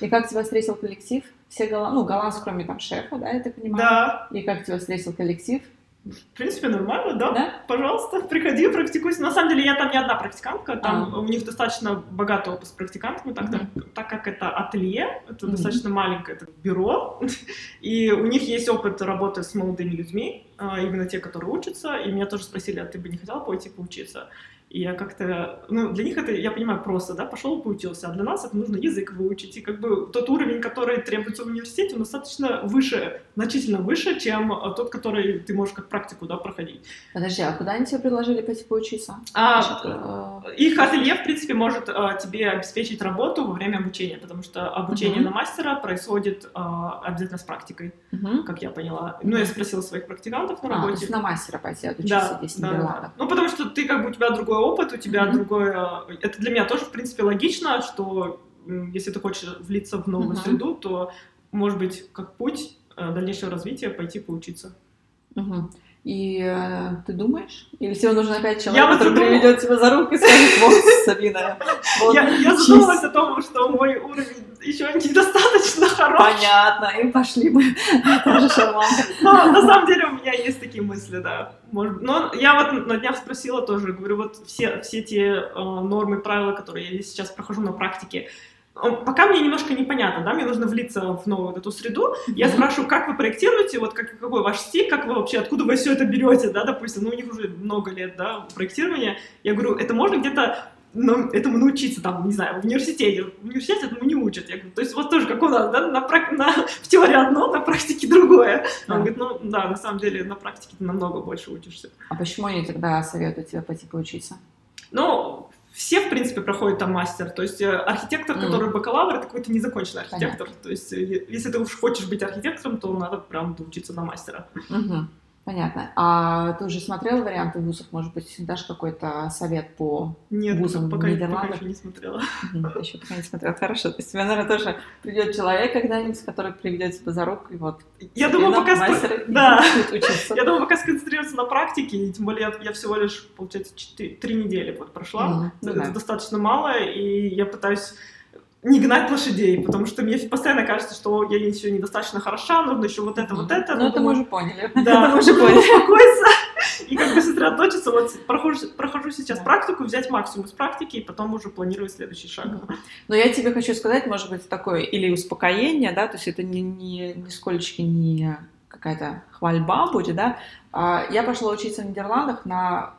И как тебя встретил коллектив? Все голланд... ну, голландцы, кроме там шефа, да, я так понимаю? Да. И как тебя встретил коллектив? В принципе, нормально, да? да? Пожалуйста, приходи, практикуйся. На самом деле, я там не одна практикантка, там а. у них достаточно богатый опыт с практикантами, так, mm-hmm. так как это ателье, это mm-hmm. достаточно маленькое это бюро, и у них есть опыт работы с молодыми людьми, а, именно те, которые учатся, и меня тоже спросили, а ты бы не хотела пойти поучиться? И я как-то, ну, для них это, я понимаю, просто, да, пошел поучился, а для нас это нужно язык выучить. И как бы тот уровень, который требуется в университете, он достаточно выше, значительно выше, чем э, тот, который ты можешь как практику, да, проходить. Подожди, а куда они тебе предложили пойти поучиться? А, Значит, э... Их ателье, в принципе, может а, тебе обеспечить работу во время обучения, потому что обучение uh-huh. на мастера происходит а, обязательно с практикой, uh-huh. как я поняла. Ну, я спросила своих практикантов на работе. А, то есть на мастера пойти отучиться да, здесь, да, да. Ну, потому что ты, как бы, у тебя другой опыт, у тебя mm-hmm. другое... Это для меня тоже, в принципе, логично, что если ты хочешь влиться в новую mm-hmm. среду, то, может быть, как путь дальнейшего развития пойти поучиться. Mm-hmm. И э, ты думаешь? Или тебе нужен опять человек, я который задумала... приведет тебя за руку и скажет, вот, Сабина, вот, Я, я задумалась о том, что мой уровень еще недостаточно хороший. Понятно, и пошли мы. Тоже шарманка. Но на самом деле у меня есть такие мысли, да. Может, но я вот на днях спросила тоже, говорю, вот все, все те э, нормы, правила, которые я сейчас прохожу на практике, пока мне немножко непонятно, да, мне нужно влиться в новую вот эту среду. Я спрашиваю, как вы проектируете, вот как, какой ваш стиль, как вы вообще, откуда вы все это берете, да, допустим, ну, у них уже много лет, да, проектирования. Я говорю, это можно где-то ну, этому научиться, там, не знаю, в университете. В университете этому не учат. Я говорю, то есть вот тоже как у нас, да, на, на, в теории одно, на практике другое. Да. Он говорит, ну, да, на самом деле на практике ты намного больше учишься. А почему они тогда советуют тебе пойти поучиться? Ну, все, в принципе, проходят там мастер. То есть э, архитектор, mm. который бакалавр, это какой-то незаконченный архитектор. Понятно. То есть э, если ты уж хочешь быть архитектором, то надо прям учиться на мастера. Mm-hmm. Понятно. А ты уже смотрел варианты вузов? Может быть, дашь какой-то совет по Нет, вузам пока, в Нидерландах? пока еще не смотрела. Угу, еще пока не смотрела. Хорошо. То есть тебе, наверное, тоже придет человек когда-нибудь, который приведет тебя за руку, и вот я думаю, пока мастер, да. я думаю, пока сконцентрироваться на практике, и тем более я, я всего лишь, получается, 4, 3 недели вот прошла. Mm, ну, это да. достаточно мало, и я пытаюсь не гнать лошадей, потому что мне постоянно кажется, что я еще недостаточно хороша, нужно еще вот это, вот это. Ну, это мы уже поняли. Да, мы уже поняли. Успокоиться и как бы сосредоточиться. Вот прохожу, прохожу сейчас практику, взять максимум из практики, и потом уже планирую следующий шаг. Но я тебе хочу сказать, может быть, такое или успокоение, да, то есть это не, не, не сколечки не какая-то хвальба будет, да. А я пошла учиться в Нидерландах на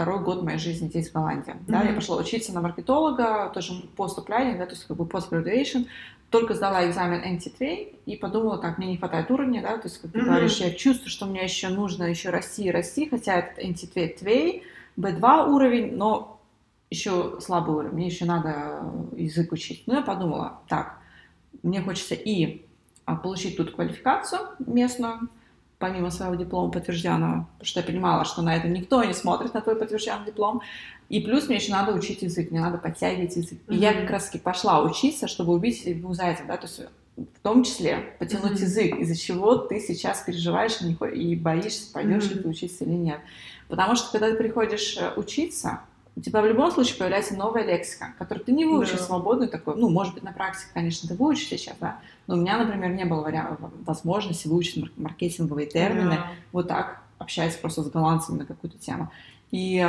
второй год моей жизни здесь, в Голландии. Mm-hmm. Да, я пошла учиться на маркетолога, тоже поступляние, да, то есть как бы post-graduation, только сдала экзамен NT3 и подумала, так, мне не хватает уровня, да, то есть, как ты mm-hmm. говоришь, я чувствую, что мне еще нужно еще расти расти, хотя этот NT3 B2 уровень, но еще слабый уровень, мне еще надо язык учить. Ну, я подумала, так, мне хочется и а, получить тут квалификацию местную, помимо своего диплома подтвержденного, потому что я понимала, что на это никто не смотрит, на твой подтвержденный диплом. И плюс мне еще надо учить язык, мне надо подтягивать язык. Mm-hmm. И я как раз таки пошла учиться, чтобы убить двух зайцев, да, то есть в том числе потянуть mm-hmm. язык, из-за чего ты сейчас переживаешь и боишься, пойдешь mm-hmm. ли ты учиться или нет. Потому что когда ты приходишь э, учиться, у тебя в любом случае появляется новая лексика, которую ты не выучишь да. свободно такой. Ну, может быть, на практике, конечно, ты выучишь сейчас, да, но у меня, например, не было возможности выучить маркетинговые термины, да. вот так, общаясь просто с голландцами на какую-то тему. И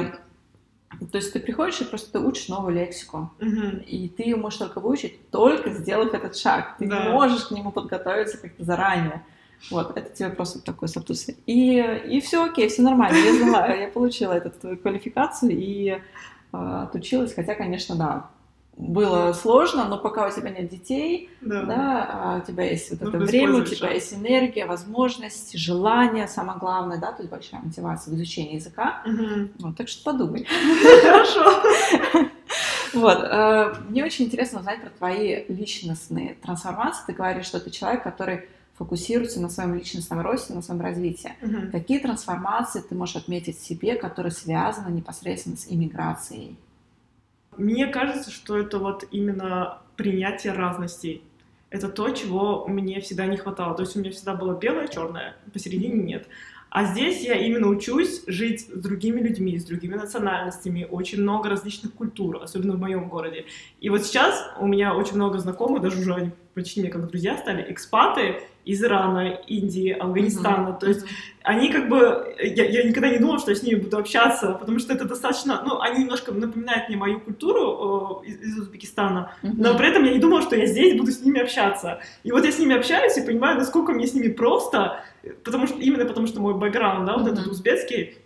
то есть ты приходишь и просто ты учишь новую лексику, угу. и ты ее можешь только выучить, только сделав этот шаг. Ты да. не можешь к нему подготовиться как-то заранее. Вот, это тебе просто такой статус. И, и все окей, все нормально. Я знала, я получила эту квалификацию и э, отучилась, хотя, конечно, да, было сложно, но пока у тебя нет детей, да, да а у тебя есть вот это время, у тебя есть энергия, возможность, желание, самое главное, да, то есть большая мотивация в изучении языка. Угу. Вот, так что подумай. Хорошо. Вот. Э, мне очень интересно узнать про твои личностные трансформации. Ты говоришь, что ты человек, который фокусируется на своем личностном росте, на своем развитии. Угу. Какие трансформации ты можешь отметить в себе, которые связаны непосредственно с иммиграцией? Мне кажется, что это вот именно принятие разностей. Это то, чего мне всегда не хватало. То есть у меня всегда было белое, черное, посередине нет. А здесь я именно учусь жить с другими людьми, с другими национальностями, очень много различных культур, особенно в моем городе. И вот сейчас у меня очень много знакомых, даже уже они почти мне как друзья стали, экспаты, из Ирана, Индии, Афганистана. Mm-hmm. То есть они как бы... Я, я никогда не думала, что я с ними буду общаться, потому что это достаточно... Ну, они немножко напоминают мне мою культуру э, из, из Узбекистана, mm-hmm. но при этом я не думала, что я здесь буду с ними общаться. И вот я с ними общаюсь и понимаю, насколько мне с ними просто, потому что именно потому что мой бэкграунд, да, вот mm-hmm. этот узбекский,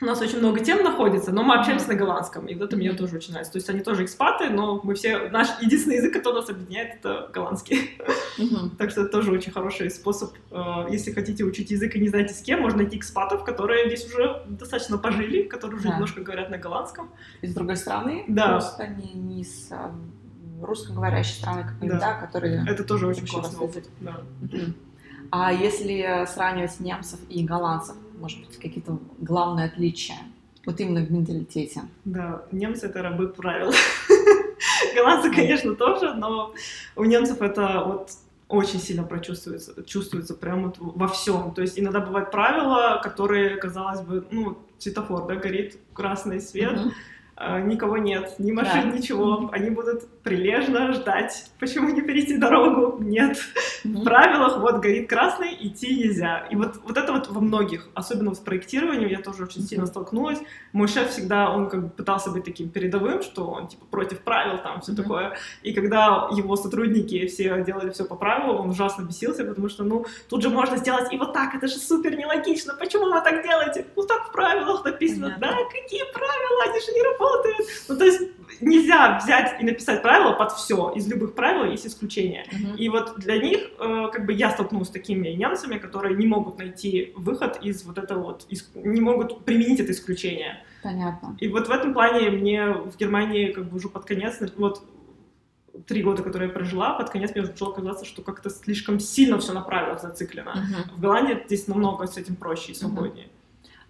у нас очень много тем находится, но мы общаемся на голландском, и вот это мне тоже очень нравится. То есть они тоже экспаты, но мы все... Наш единственный язык, который нас объединяет, это голландский. Так что это тоже очень хороший способ. Э, если хотите учить язык и не знаете с кем, можно найти экспатов, которые здесь уже достаточно пожили, которые уже немножко говорят на голландском. Из другой страны? Да. Просто не, не с а, русскоговорящей страны, как да. да, которые... Это тоже очень классный опыт. Да. А если сравнивать немцев и голландцев, может быть, какие-то главные отличия? Вот именно в менталитете. Да, немцы — это рабы правил. Голландцы, конечно, тоже, но у немцев это вот очень сильно прочувствуется, чувствуется прямо вот во всем. То есть иногда бывают правила, которые, казалось бы, ну, светофор, да, горит красный свет, uh-huh. А, никого нет, ни машин, да. ничего. Они будут прилежно ждать. Почему не перейти дорогу? Нет. В правилах вот горит красный, идти нельзя. И вот, вот это вот во многих, особенно в проектировании, я тоже очень сильно столкнулась. Мой шеф всегда, он как бы пытался быть таким передовым, что он типа против правил, там все такое. И когда его сотрудники все делали все по правилам, он ужасно бесился, потому что, ну, тут же можно сделать и вот так, это же супер нелогично. Почему вы так делаете? Ну, так в правилах написано. Понятно. Да, какие правила? Они же не работают работает. Ну, то есть нельзя взять и написать правила под все. Из любых правил есть исключения. Uh-huh. И вот для них, э, как бы я столкнулась с такими немцами, которые не могут найти выход из вот этого вот, из, не могут применить это исключение. Понятно. И вот в этом плане мне в Германии как бы уже под конец, вот три года, которые я прожила, под конец мне начало казаться, что как-то слишком сильно все на правилах зациклено. Uh-huh. В Голландии здесь намного с этим проще и свободнее. Uh-huh.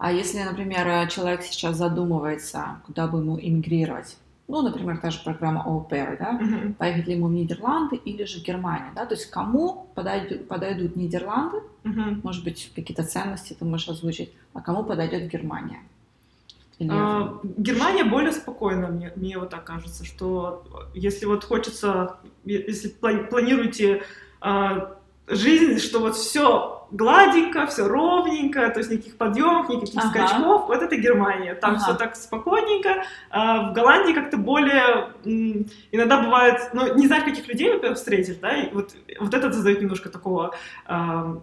А если, например, человек сейчас задумывается, куда бы ему эмигрировать, ну, например, та же программа Pair, да, uh-huh. поехать ли ему в Нидерланды или же в Германию, да, то есть кому подойдут, подойдут Нидерланды, uh-huh. может быть, какие-то ценности ты можешь озвучить, а кому подойдет Германия? А, Германия более спокойна, мне, мне вот так кажется, что если вот хочется, если планируете а, жизнь, что вот все гладенько, все ровненько, то есть никаких подъемов, никаких ага. скачков. Вот это Германия. Там ага. все так спокойненько. А в Голландии как-то более иногда бывает, ну, не знаешь, каких людей, во встретишь, да, и вот, вот это создает немножко такого э,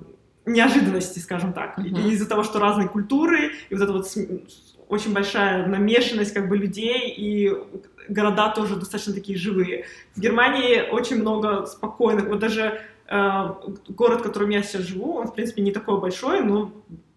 неожиданности, скажем так. Uh-huh. Из-за того, что разные культуры, и вот эта вот очень большая намешанность как бы людей, и города тоже достаточно такие живые. В Германии очень много спокойных, вот даже город, в котором я сейчас живу, он, в принципе, не такой большой, но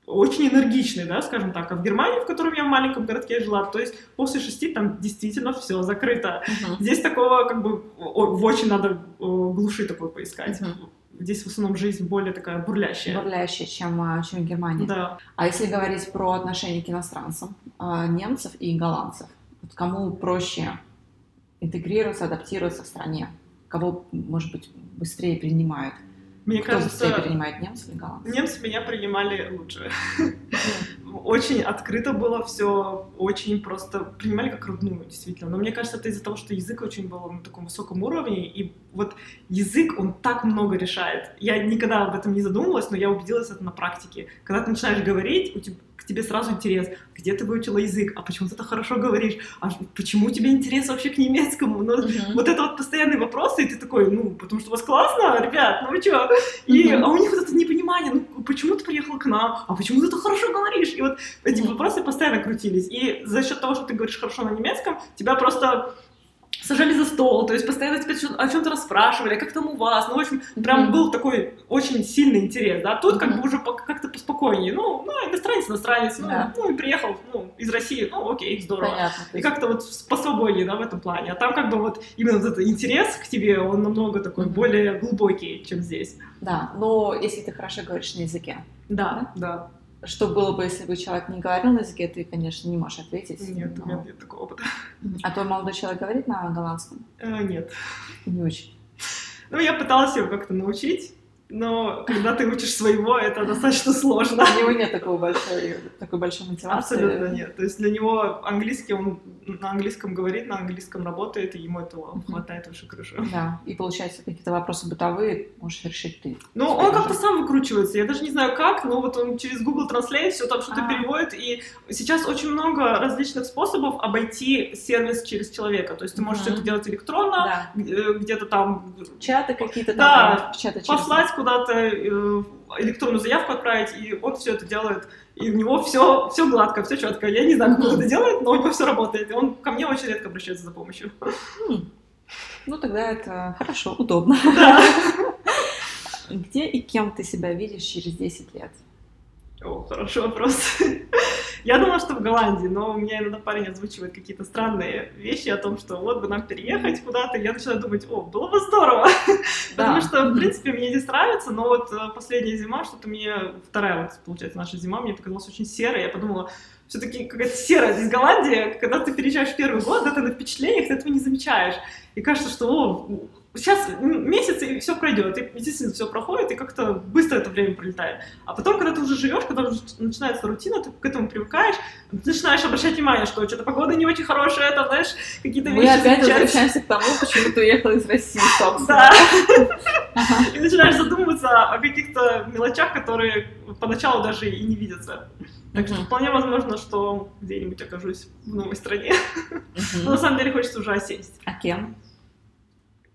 очень энергичный, да, скажем так. А в Германии, в котором я в маленьком городке жила, то есть после шести там действительно все закрыто. Uh-huh. Здесь такого как бы в очень надо глуши такой поискать. Uh-huh. Здесь в основном жизнь более такая бурлящая. Бурлящая, чем, а, чем в Германии. Да. А если говорить про отношения к иностранцам, а, немцев и голландцев, вот кому проще интегрироваться, адаптироваться в стране? Кого, может быть, быстрее принимают? Мне Кто кажется, быстрее принимает немцев или голландцев? Немцы меня принимали лучше. Очень открыто было все, очень просто принимали как родную, действительно. Но мне кажется, это из-за того, что язык очень был на таком высоком уровне, и вот язык, он так много решает. Я никогда об этом не задумывалась, но я убедилась это на практике. Когда ты начинаешь говорить, у тебя тебе сразу интерес, где ты выучила язык, а почему ты так хорошо говоришь, а почему тебе интерес вообще к немецкому, ну, uh-huh. вот это вот постоянные вопросы, и ты такой, ну, потому что у вас классно, ребят, ну вы чё, и, uh-huh. а у них вот это непонимание, ну, почему ты приехал к нам, а почему ты так хорошо говоришь, и вот эти uh-huh. вопросы постоянно крутились, и за счет того, что ты говоришь хорошо на немецком, тебя просто сажали за стол, то есть постоянно тебя о чем-то расспрашивали, как там у вас, ну, в общем, прям mm-hmm. был такой очень сильный интерес, да, тут mm-hmm. как бы уже как-то поспокойнее, ну, ну, иностранец, иностранец, ну, yeah. ну, и приехал, ну, из России, ну, окей, здорово. Понятно, и как-то вот посвободнее, да, в этом плане, а там как бы вот именно вот этот интерес к тебе, он намного такой mm-hmm. более глубокий, чем здесь. Да, но если ты хорошо говоришь на языке. Да, да. да. Что было бы, если бы человек не говорил на языке, ты, конечно, не можешь ответить. Нет, но... у меня нет такого опыта. А твой молодой человек говорит на голландском? Э, нет. Не очень. Ну, я пыталась его как-то научить, но когда ты учишь своего, это достаточно сложно. У него нет такой большой, такой большой мотивации. Абсолютно нет. То есть для него английский, он на английском говорит, на английском работает, и ему этого хватает выше крыши. Да, и получается, какие-то вопросы бытовые можешь решить ты. Ну, он как-то сам выкручивается. Я даже не знаю как, но вот он через Google Translate все там что-то а. переводит, и сейчас очень много различных способов обойти сервис через человека. То есть ты можешь это делать электронно, где-то там... Чаты какие-то там. Да, чаты послать куда-то э, электронную заявку отправить, и он все это делает, и у него все, все гладко, все четко. Я не знаю, как он это делает, но у него все работает, и он ко мне очень редко обращается за помощью. Ну, тогда это хорошо, удобно. Да. Где и кем ты себя видишь через 10 лет? О, хороший вопрос. Я думала, что в Голландии, но у меня иногда парень озвучивает какие-то странные вещи о том, что вот бы нам переехать куда-то. Я начала думать, о, было бы здорово. Да. Потому что, в принципе, мне здесь нравится, но вот э, последняя зима, что-то мне, вторая вот, получается, наша зима, мне показалась очень серой. Я подумала, все-таки какая-то серая здесь Голландия, когда ты переезжаешь первый год, да, ты на впечатлениях, ты этого не замечаешь. И кажется, что о, сейчас месяц, и все пройдет, и действительно все проходит, и как-то быстро это время пролетает. А потом, когда ты уже живешь, когда уже начинается рутина, ты к этому привыкаешь, ты начинаешь обращать внимание, что что-то погода не очень хорошая, там, знаешь, какие-то вещи... Мы опять возвращаемся к тому, почему ты уехала из России, собственно. Да. И начинаешь задумываться о каких-то мелочах, которые поначалу даже и не видятся. Так что вполне возможно, что где-нибудь окажусь в новой стране. Но на самом деле хочется уже осесть. А кем?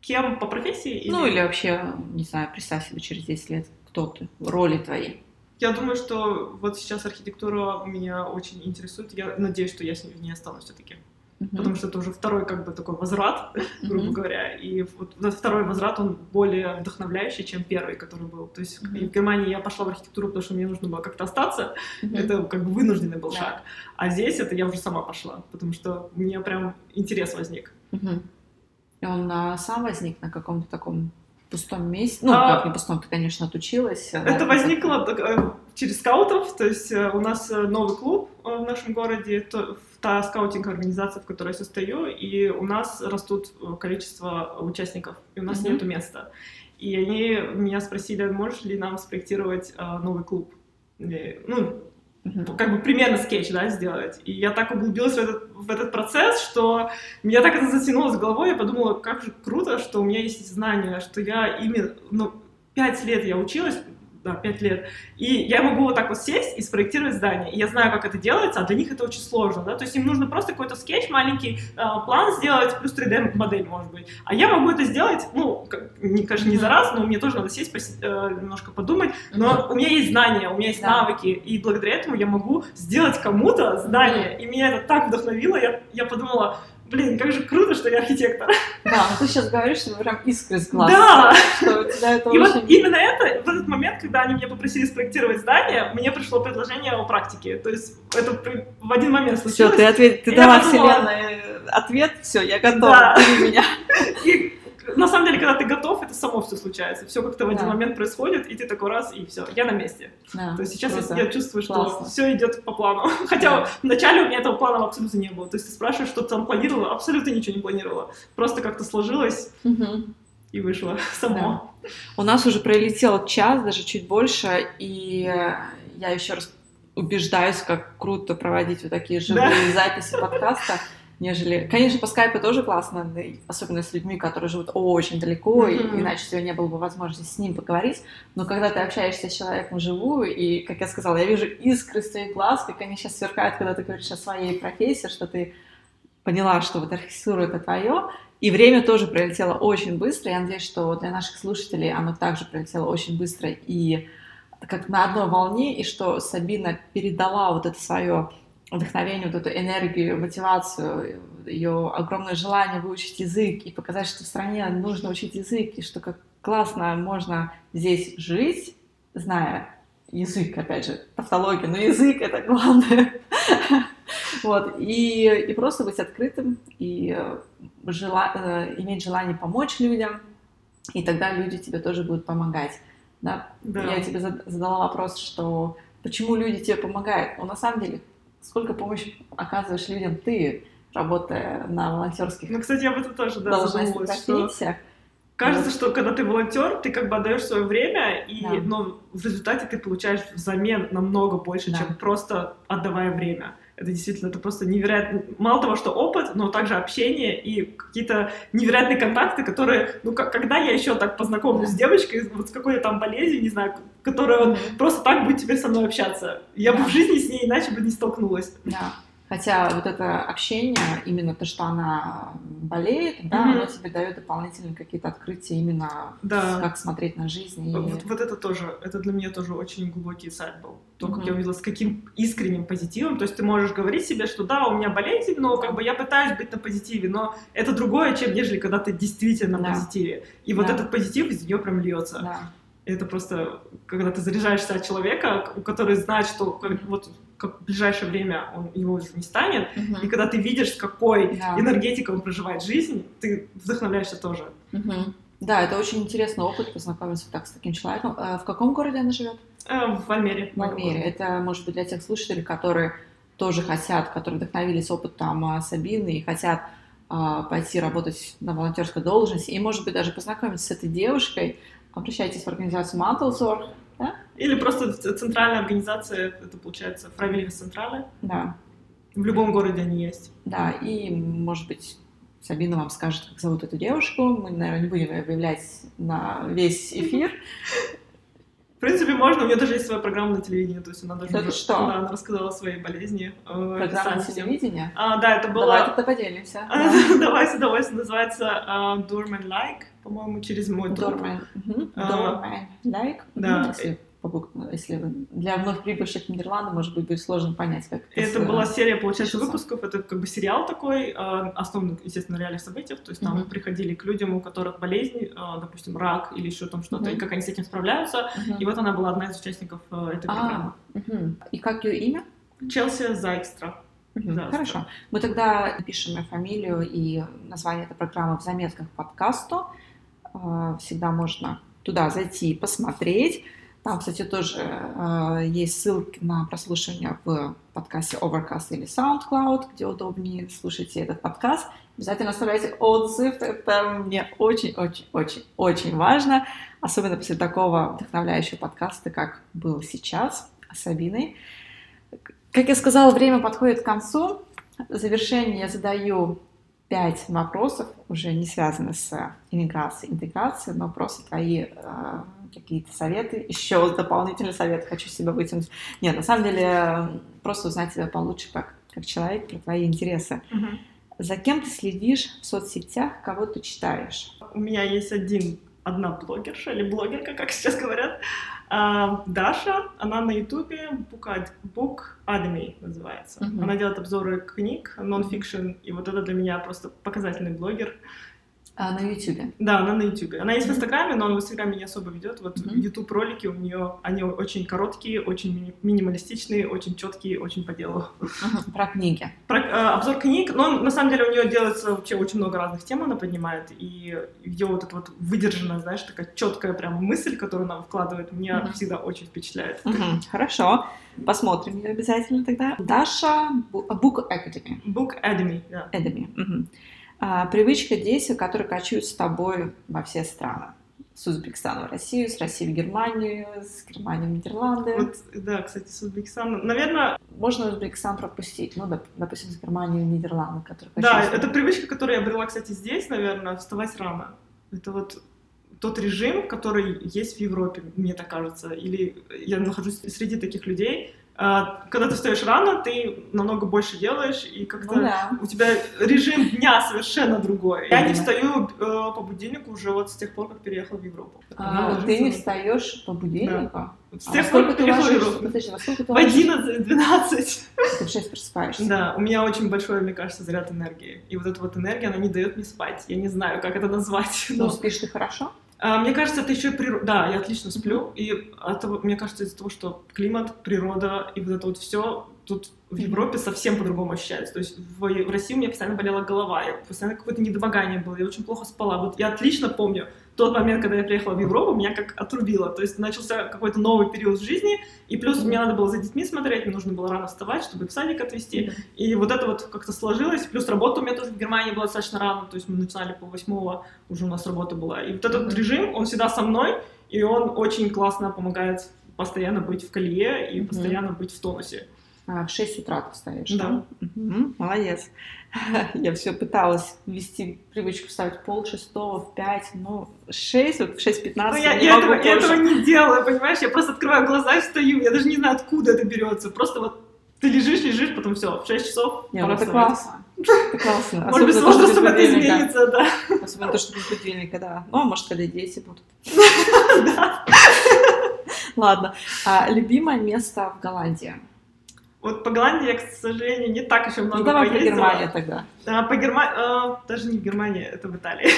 Кем по профессии? Или... Ну, или вообще, не знаю, представь себе через 10 лет, кто ты, роли твои. Я думаю, что вот сейчас архитектура меня очень интересует. Я надеюсь, что я с ней не останусь все-таки. Uh-huh. Потому что это уже второй как бы такой возврат, грубо uh-huh. говоря. И вот этот второй возврат, он более вдохновляющий, чем первый, который был. То есть uh-huh. в Германии я пошла в архитектуру, потому что мне нужно было как-то остаться. Uh-huh. Это как бы вынужденный был yeah. шаг. А здесь это я уже сама пошла, потому что у меня прям интерес возник. Uh-huh. И он а, сам возник на каком-то таком пустом месте. Ну, а, как не пустом, ты, конечно, отучилась. Это да, возникло э, через скаутов, то есть э, у нас э, новый клуб в нашем городе, то, та скаутинг организация, в которой я состою, и у нас растут количество участников, и у нас mm-hmm. нету места. И они меня спросили, можешь ли нам спроектировать новый клуб. ну, как бы примерно скетч, да, сделать. И я так углубилась в этот, в этот процесс, что меня так это затянуло с головой, я подумала, как же круто, что у меня есть знания, что я именно, ну, пять лет я училась, да, 5 лет. И я могу вот так вот сесть и спроектировать здание. И я знаю, как это делается, а для них это очень сложно, да, то есть им нужно просто какой-то скетч, маленький э, план сделать, плюс 3D-модель, может быть. А я могу это сделать, ну, как, не, конечно, не за раз, но мне тоже надо сесть, пос, э, немножко подумать, но у меня есть знания, у меня есть да. навыки, и благодаря этому я могу сделать кому-то здание. И меня это так вдохновило, я, я подумала, блин, как же круто, что я архитектор. Да, но ты сейчас говоришь, что прям искры с глаз. Да! Что у тебя это И очень... вот именно это, в этот момент, когда они меня попросили спроектировать здание, мне пришло предложение о практике. То есть это в один момент Все, случилось. ты, ответ, ты дала подумала- вселенной ответ, все, я готова, Да. меня. И на самом деле, когда ты готов, это само все случается. Все как-то в один Да. момент происходит, и ты такой раз, и все, я на месте. Да, То есть сейчас я- круто. я чувствую, что Классно. все идет по плану. Хотя вначале у меня этого плана абсолютно не было. То есть ты спрашиваешь, что ты там планировала, абсолютно ничего не планировала. Просто как-то сложилось Мгм. и вышло само. У нас уже пролетел час, даже чуть больше, и я еще раз убеждаюсь, как круто проводить вот такие живые записи подкаста, нежели... Конечно, по скайпу тоже классно, и особенно с людьми, которые живут очень далеко, и Мгм. иначе у тебя не было бы возможности с ним поговорить, но когда ты общаешься с человеком вживую, и, как я сказала, я вижу искры из твоих глаз, как они сейчас сверкают, когда ты говоришь о своей профессии, что ты поняла, что вот архитектура это твое, и время тоже пролетело очень быстро. Я надеюсь, что для наших слушателей оно также пролетело очень быстро и как на одной волне, и что Сабина передала вот это свое вдохновение, вот эту энергию, мотивацию, ее огромное желание выучить язык и показать, что в стране нужно учить язык, и что как классно можно здесь жить, зная язык, опять же, тавтология, но язык — это главное. Вот, и, и просто быть открытым, и э, жела- э, иметь желание помочь людям, и тогда люди тебе тоже будут помогать. Да? Да. Я тебе зад- задала вопрос, что почему люди тебе помогают? Но на самом деле, сколько помощи оказываешь людям ты, работая на волонтерских Ну, кстати, я об этом тоже да, задумалась, что кажется, что когда ты волонтер, ты как бы отдаешь свое время, и, Да. но в результате ты получаешь взамен намного больше, Да. чем просто отдавая время. Это действительно, это просто невероятно. Мало того, что опыт, но также общение и какие-то невероятные контакты, которые, ну, как, когда я еще так познакомлюсь с девочкой, вот с какой-то там болезнью, не знаю, которая вот просто так будет теперь со мной общаться. Я бы в жизни с ней иначе бы не столкнулась. Да. Хотя вот это общение, именно то, что она болеет, да, Мгм. оно тебе дает дополнительные какие-то открытия именно Да. как смотреть на жизнь. И... Вот, вот это тоже, это для меня тоже очень глубокий инсайт был. То, как Мгм. я увидела, с каким искренним позитивом. То есть ты можешь говорить себе, что да, у меня болезнь, но как бы я пытаюсь быть на позитиве, но это другое, чем нежели когда ты действительно на Да. позитиве. И вот Да. этот позитив из нее прям льется. Да. Это просто, когда ты заряжаешься от человека, у который знает, что как- вот как в ближайшее время он, его уже не станет, Мгм. и когда ты видишь, с какой Да. энергетикой он проживает жизнь, ты вдохновляешься тоже. Мгм. Да, это очень интересный опыт познакомиться так с таким человеком. А В каком городе она живет? Э, В Альмере. В Альмере. Это, может быть, для тех слушателей, которые тоже хотят, которые вдохновились опытом а, Сабины и хотят а, пойти работать на волонтерской должности, и, может быть, даже познакомиться с этой девушкой, обращайтесь в организацию Мантелзор, да? Или просто центральная организация, это получается Фравилис Централе. Да, В любом городе они есть. да, и, может быть, Сабина вам скажет, как зовут эту девушку. Мы, наверное, не будем ее выявлять на весь эфир. В принципе, можно. У нее даже есть своя программа на телевидении, то есть она даже уже- что? да, она рассказала о своей болезни. э, Программа описала всем. телевидения. А, да, это Давай было... тогда поделимся. Давай с удовольствием. Называется а, Doorman Like, по-моему, через мой труп. А, Дормен. Лайк. да. Мгм, Если для вновь прибывших в Нидерланды, может быть, будет сложно понять, как Это с- была серия, получается, выпусков. Это как бы сериал такой, э, основан, естественно, на реальных событиях. То есть там Мгм. приходили к людям, у которых болезнь, э, допустим, рак или еще там что-то, Мгм. и как они с этим справляются. Мгм. И вот она была одна из участников э, этой программы. А, мгм. И как ее имя? Челси Зайкстра. Мгм, Да, Хорошо. Мы тогда напишем ее фамилию и название этой программы в заметках к подкасту. А, Всегда можно туда зайти и посмотреть. Там, кстати, тоже а, есть ссылки на прослушивание в подкасте Overcast или SoundCloud, где удобнее слушайте этот подкаст. Обязательно оставляйте отзыв. Это мне очень-очень-очень-очень важно. Особенно после такого вдохновляющего подкаста, как был сейчас с Сабиной. Как я сказала, время подходит к концу. В завершение я задаю пять вопросов, уже не связанных с иммиграцией, интеграцией, но просто твои э, какие-то советы, еще дополнительный совет хочу себя вытянуть. Нет, на самом деле, э, просто узнать тебя получше как, как человек, про твои интересы. Мгм. За кем ты следишь в соцсетях, кого ты читаешь? У меня есть один, одна блогерша или блогерка, как сейчас говорят. А, Даша, она на ютубе Book, Academy называется. Мгм. Она делает обзоры книг, нон-фикшн, и вот это для меня просто показательный блогер. А, на Ютубе. Да, она на ютубе. Она есть в инстаграме, но она в инстаграме не особо ведет. Вот ютуб ролики у нее, они очень короткие, очень мини- минималистичные, очень четкие, очень по делу. Про книги. Про, э, обзор книг, но на самом деле у нее делается вообще очень много разных тем, она поднимает, и ее вот эта вот выдержанная, знаешь, такая четкая прям мысль, которую она вкладывает, меня Мгм. всегда очень впечатляет. Мгм, Хорошо. Посмотрим ее обязательно тогда. Даша Book Academy. Book Academy, да. Academy. Мгм. А, привычка действий, которые кочуют с тобой во все страны. С Узбекистана в Россию, с России в Германию, с Германии в Нидерланды. Вот, да, кстати, с Узбекистаном. Наверное, Можно Узбекистан пропустить. Ну, доп- допустим, с Германии в Нидерланды, которые да, это привычка, которую я обрела, кстати, здесь, наверное, вставать рано. Это вот тот режим, который есть в Европе, мне так кажется. Или я нахожусь среди таких людей. А, Когда ты встаешь рано, ты намного больше делаешь, и как-то Ну да. у тебя режим дня совершенно другой. Я не встаю э, по будильнику уже вот с тех пор, как переехала в Европу. А, Она ты не встаешь по будильнику? С А тех пор, сколько как ты переехала в? Европу. Подожди, во сколько ты В ложишься? 11-12. Ты в 6 просыпаешься. Да, у меня очень большой, мне кажется, заряд энергии. И вот эта вот энергия, она не дает мне спать. Я не знаю, как это назвать. Ну, но- спишь ты хорошо? А, Мне кажется, это еще природа. Да, я отлично сплю. И того- мне кажется, из-за того, что климат, природа и вот это вот все тут в. Европе совсем по-другому ощущается. То есть в, в России у меня постоянно болела голова, я постоянно какое-то недомогание было, я очень плохо спала. Вот я отлично помню тот момент, когда я приехала в Европу, меня как отрубило. То есть начался какой-то новый период в жизни, и плюс мне надо было за детьми смотреть, мне нужно было рано вставать, чтобы их в садик отвезти. И вот это вот как-то сложилось. Плюс работа у меня тоже в Германии была достаточно рано, то есть мы начинали по восьмого, уже у нас работа была. И вот этот режим, он всегда со мной, и он очень классно помогает постоянно быть в колее и постоянно быть в тонусе. А, в 6 утра ты встаешь, Да. Мгм, молодец. Я все пыталась ввести привычку вставать в пол шестого, в пять, ну, в шесть, вот в шесть Но пятнадцать я, не я могу этого, я этого не делаю, понимаешь? Я просто открываю глаза и встаю. Я даже не знаю, откуда это берется. Просто вот ты лежишь, лежишь, потом все, в 6 часов Не, ну это классно. Это классно. Может быть, с Особенно то, что без возрастом это изменится, да. Особенно то, что без будильника, да. Ну, а может, когда дети будут. Ладно. А, любимое место в Голландии? Вот по Голландии я, к сожалению, не так еще много Ну, давай поездила. Германию тогда. А, по Германии, даже не в Германии, это в Италии.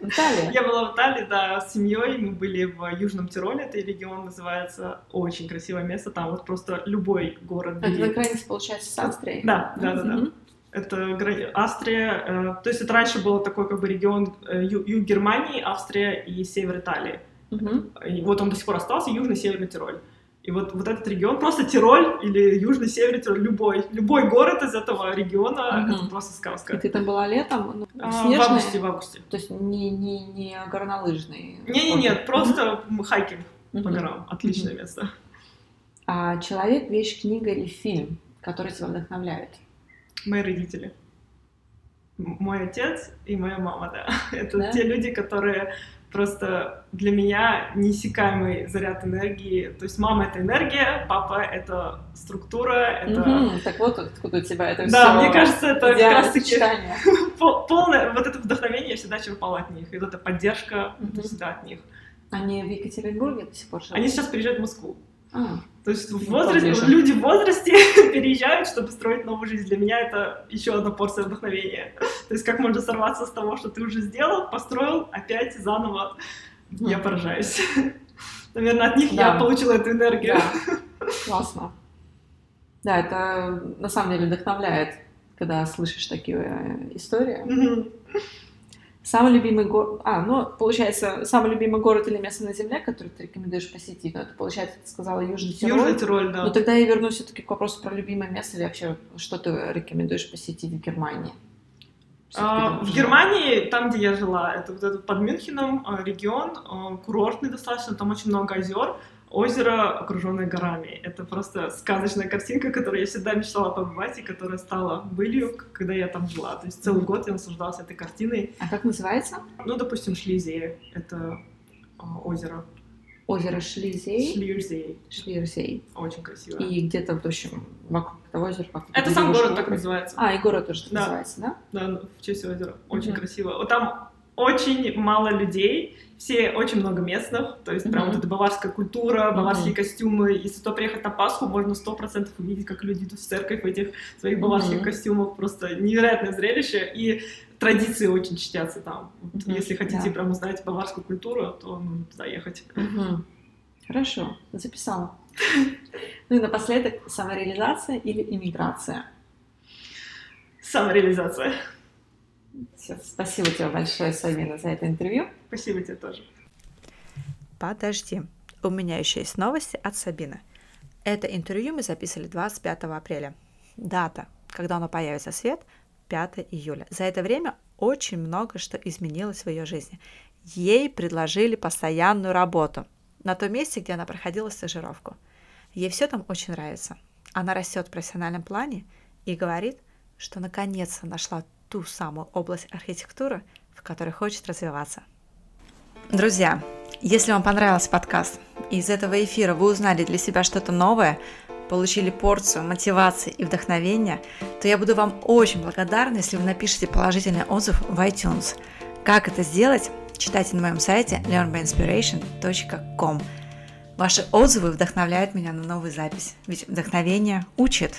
Италия? Я была в Италии, да, с семьей. Мы были в Южном Тироле, это регион называется. Очень красивое место. Там вот просто любой город. Это бери. на границе, получается, с Австрией? Да, да, да, да. Это Австрия. э, то есть это раньше был такой как бы регион э, ю- юг Германии, Австрия и север Италии. Мгм. И вот он до сих пор остался, Южный Северный Тироль. И вот, вот этот регион, просто Тироль или Южный Северный Тироль, любой, любой город из этого региона, Мгм. это просто И сказка. ты там была летом? Ну, А, в снежная? августе, в августе. То есть не, не, не горнолыжный? Не-не-не, просто м, хайкинг Мгм. по горам. Отличное Мгм. место. А человек, вещь, книга или фильм, который тебя вдохновляет? Мои родители. Мой отец и моя мама, да. Это Да? те люди, которые просто для меня неиссякаемый заряд энергии. То есть мама — это энергия, папа — это структура, это... Мгм. Так вот откуда у тебя это Да, все. мне кажется, это как сочетание. пол- полное... Вот это вдохновение я всегда черпала от них. И вот эта поддержка это всегда от них. Они в Екатеринбурге до сих пор живут? Они сейчас переезжают в Москву. А, То есть в возрасте, люди в возрасте переезжают, чтобы строить новую жизнь. Для меня это еще одна порция вдохновения. То есть как можно сорваться с того, что ты уже сделал, построил, опять заново. Я поражаюсь. Наверное, от них Да. я получила эту энергию. да. Классно. Да, это на самом деле вдохновляет, когда слышишь такие э, истории. Мгм. Самый любимый город... А, ну, получается, самый любимый город или место на Земле, который ты рекомендуешь посетить, ну, это, получается, ты сказала Южный Тироль. Южный Тироль, да. Ну, тогда я вернусь все-таки к вопросу про любимое место или вообще, что ты рекомендуешь посетить в Германии? А, В. Германии, там, где я жила, это вот этот под Мюнхеном а, регион, а, курортный достаточно, там очень много озер, озеро, окруженное горами. Это просто сказочная картинка, которую я всегда мечтала побывать и которая стала былью, когда я там жила. То есть целый год я наслаждалась этой картиной. А как называется? Ну, допустим, Шлизия — это а, озеро. Озеро Шлизей. Шлизия. Шлирзей. Очень красиво. И где-то, в общем, вокруг этого озера... как Это сам город так вокруг. называется. А, и город тоже так Да. называется, да? Да, в честь озера. Очень Мгм. красиво. Там очень мало людей, все очень много местных, то есть mm-hmm. прям вот эта баварская культура, баварские mm-hmm. костюмы. Если то приехать на Пасху, можно сто процентов увидеть, как люди идут в церковь в этих своих баварских mm-hmm. костюмах. Просто невероятное зрелище. И традиции очень чтятся там. Вот, mm-hmm. Если хотите yeah. прям узнать баварскую культуру, то ну, туда ехать. Mm-hmm. Хорошо, записала. Ну и напоследок, самореализация или иммиграция? Самореализация. Все, спасибо тебе большое, Сабина, за это интервью. Спасибо тебе тоже. Подожди, у меня еще есть новости от Сабины. Это интервью мы записали 25 апреля. Дата, когда оно появится в свет, 5 июля. За это время очень много что изменилось в ее жизни. Ей предложили постоянную работу на том месте, где она проходила стажировку. Ей все там очень нравится. Она растет в профессиональном плане и говорит, что наконец-то нашла ту самую область архитектуры, в которой хочет развиваться. Друзья, если вам понравился подкаст, и из этого эфира вы узнали для себя что-то новое, получили порцию мотивации и вдохновения, то я буду вам очень благодарна, если вы напишите положительный отзыв в iTunes. Как это сделать, читайте на моем сайте learnbyinspiration.com. Ваши отзывы вдохновляют меня на новую запись, ведь вдохновение учит.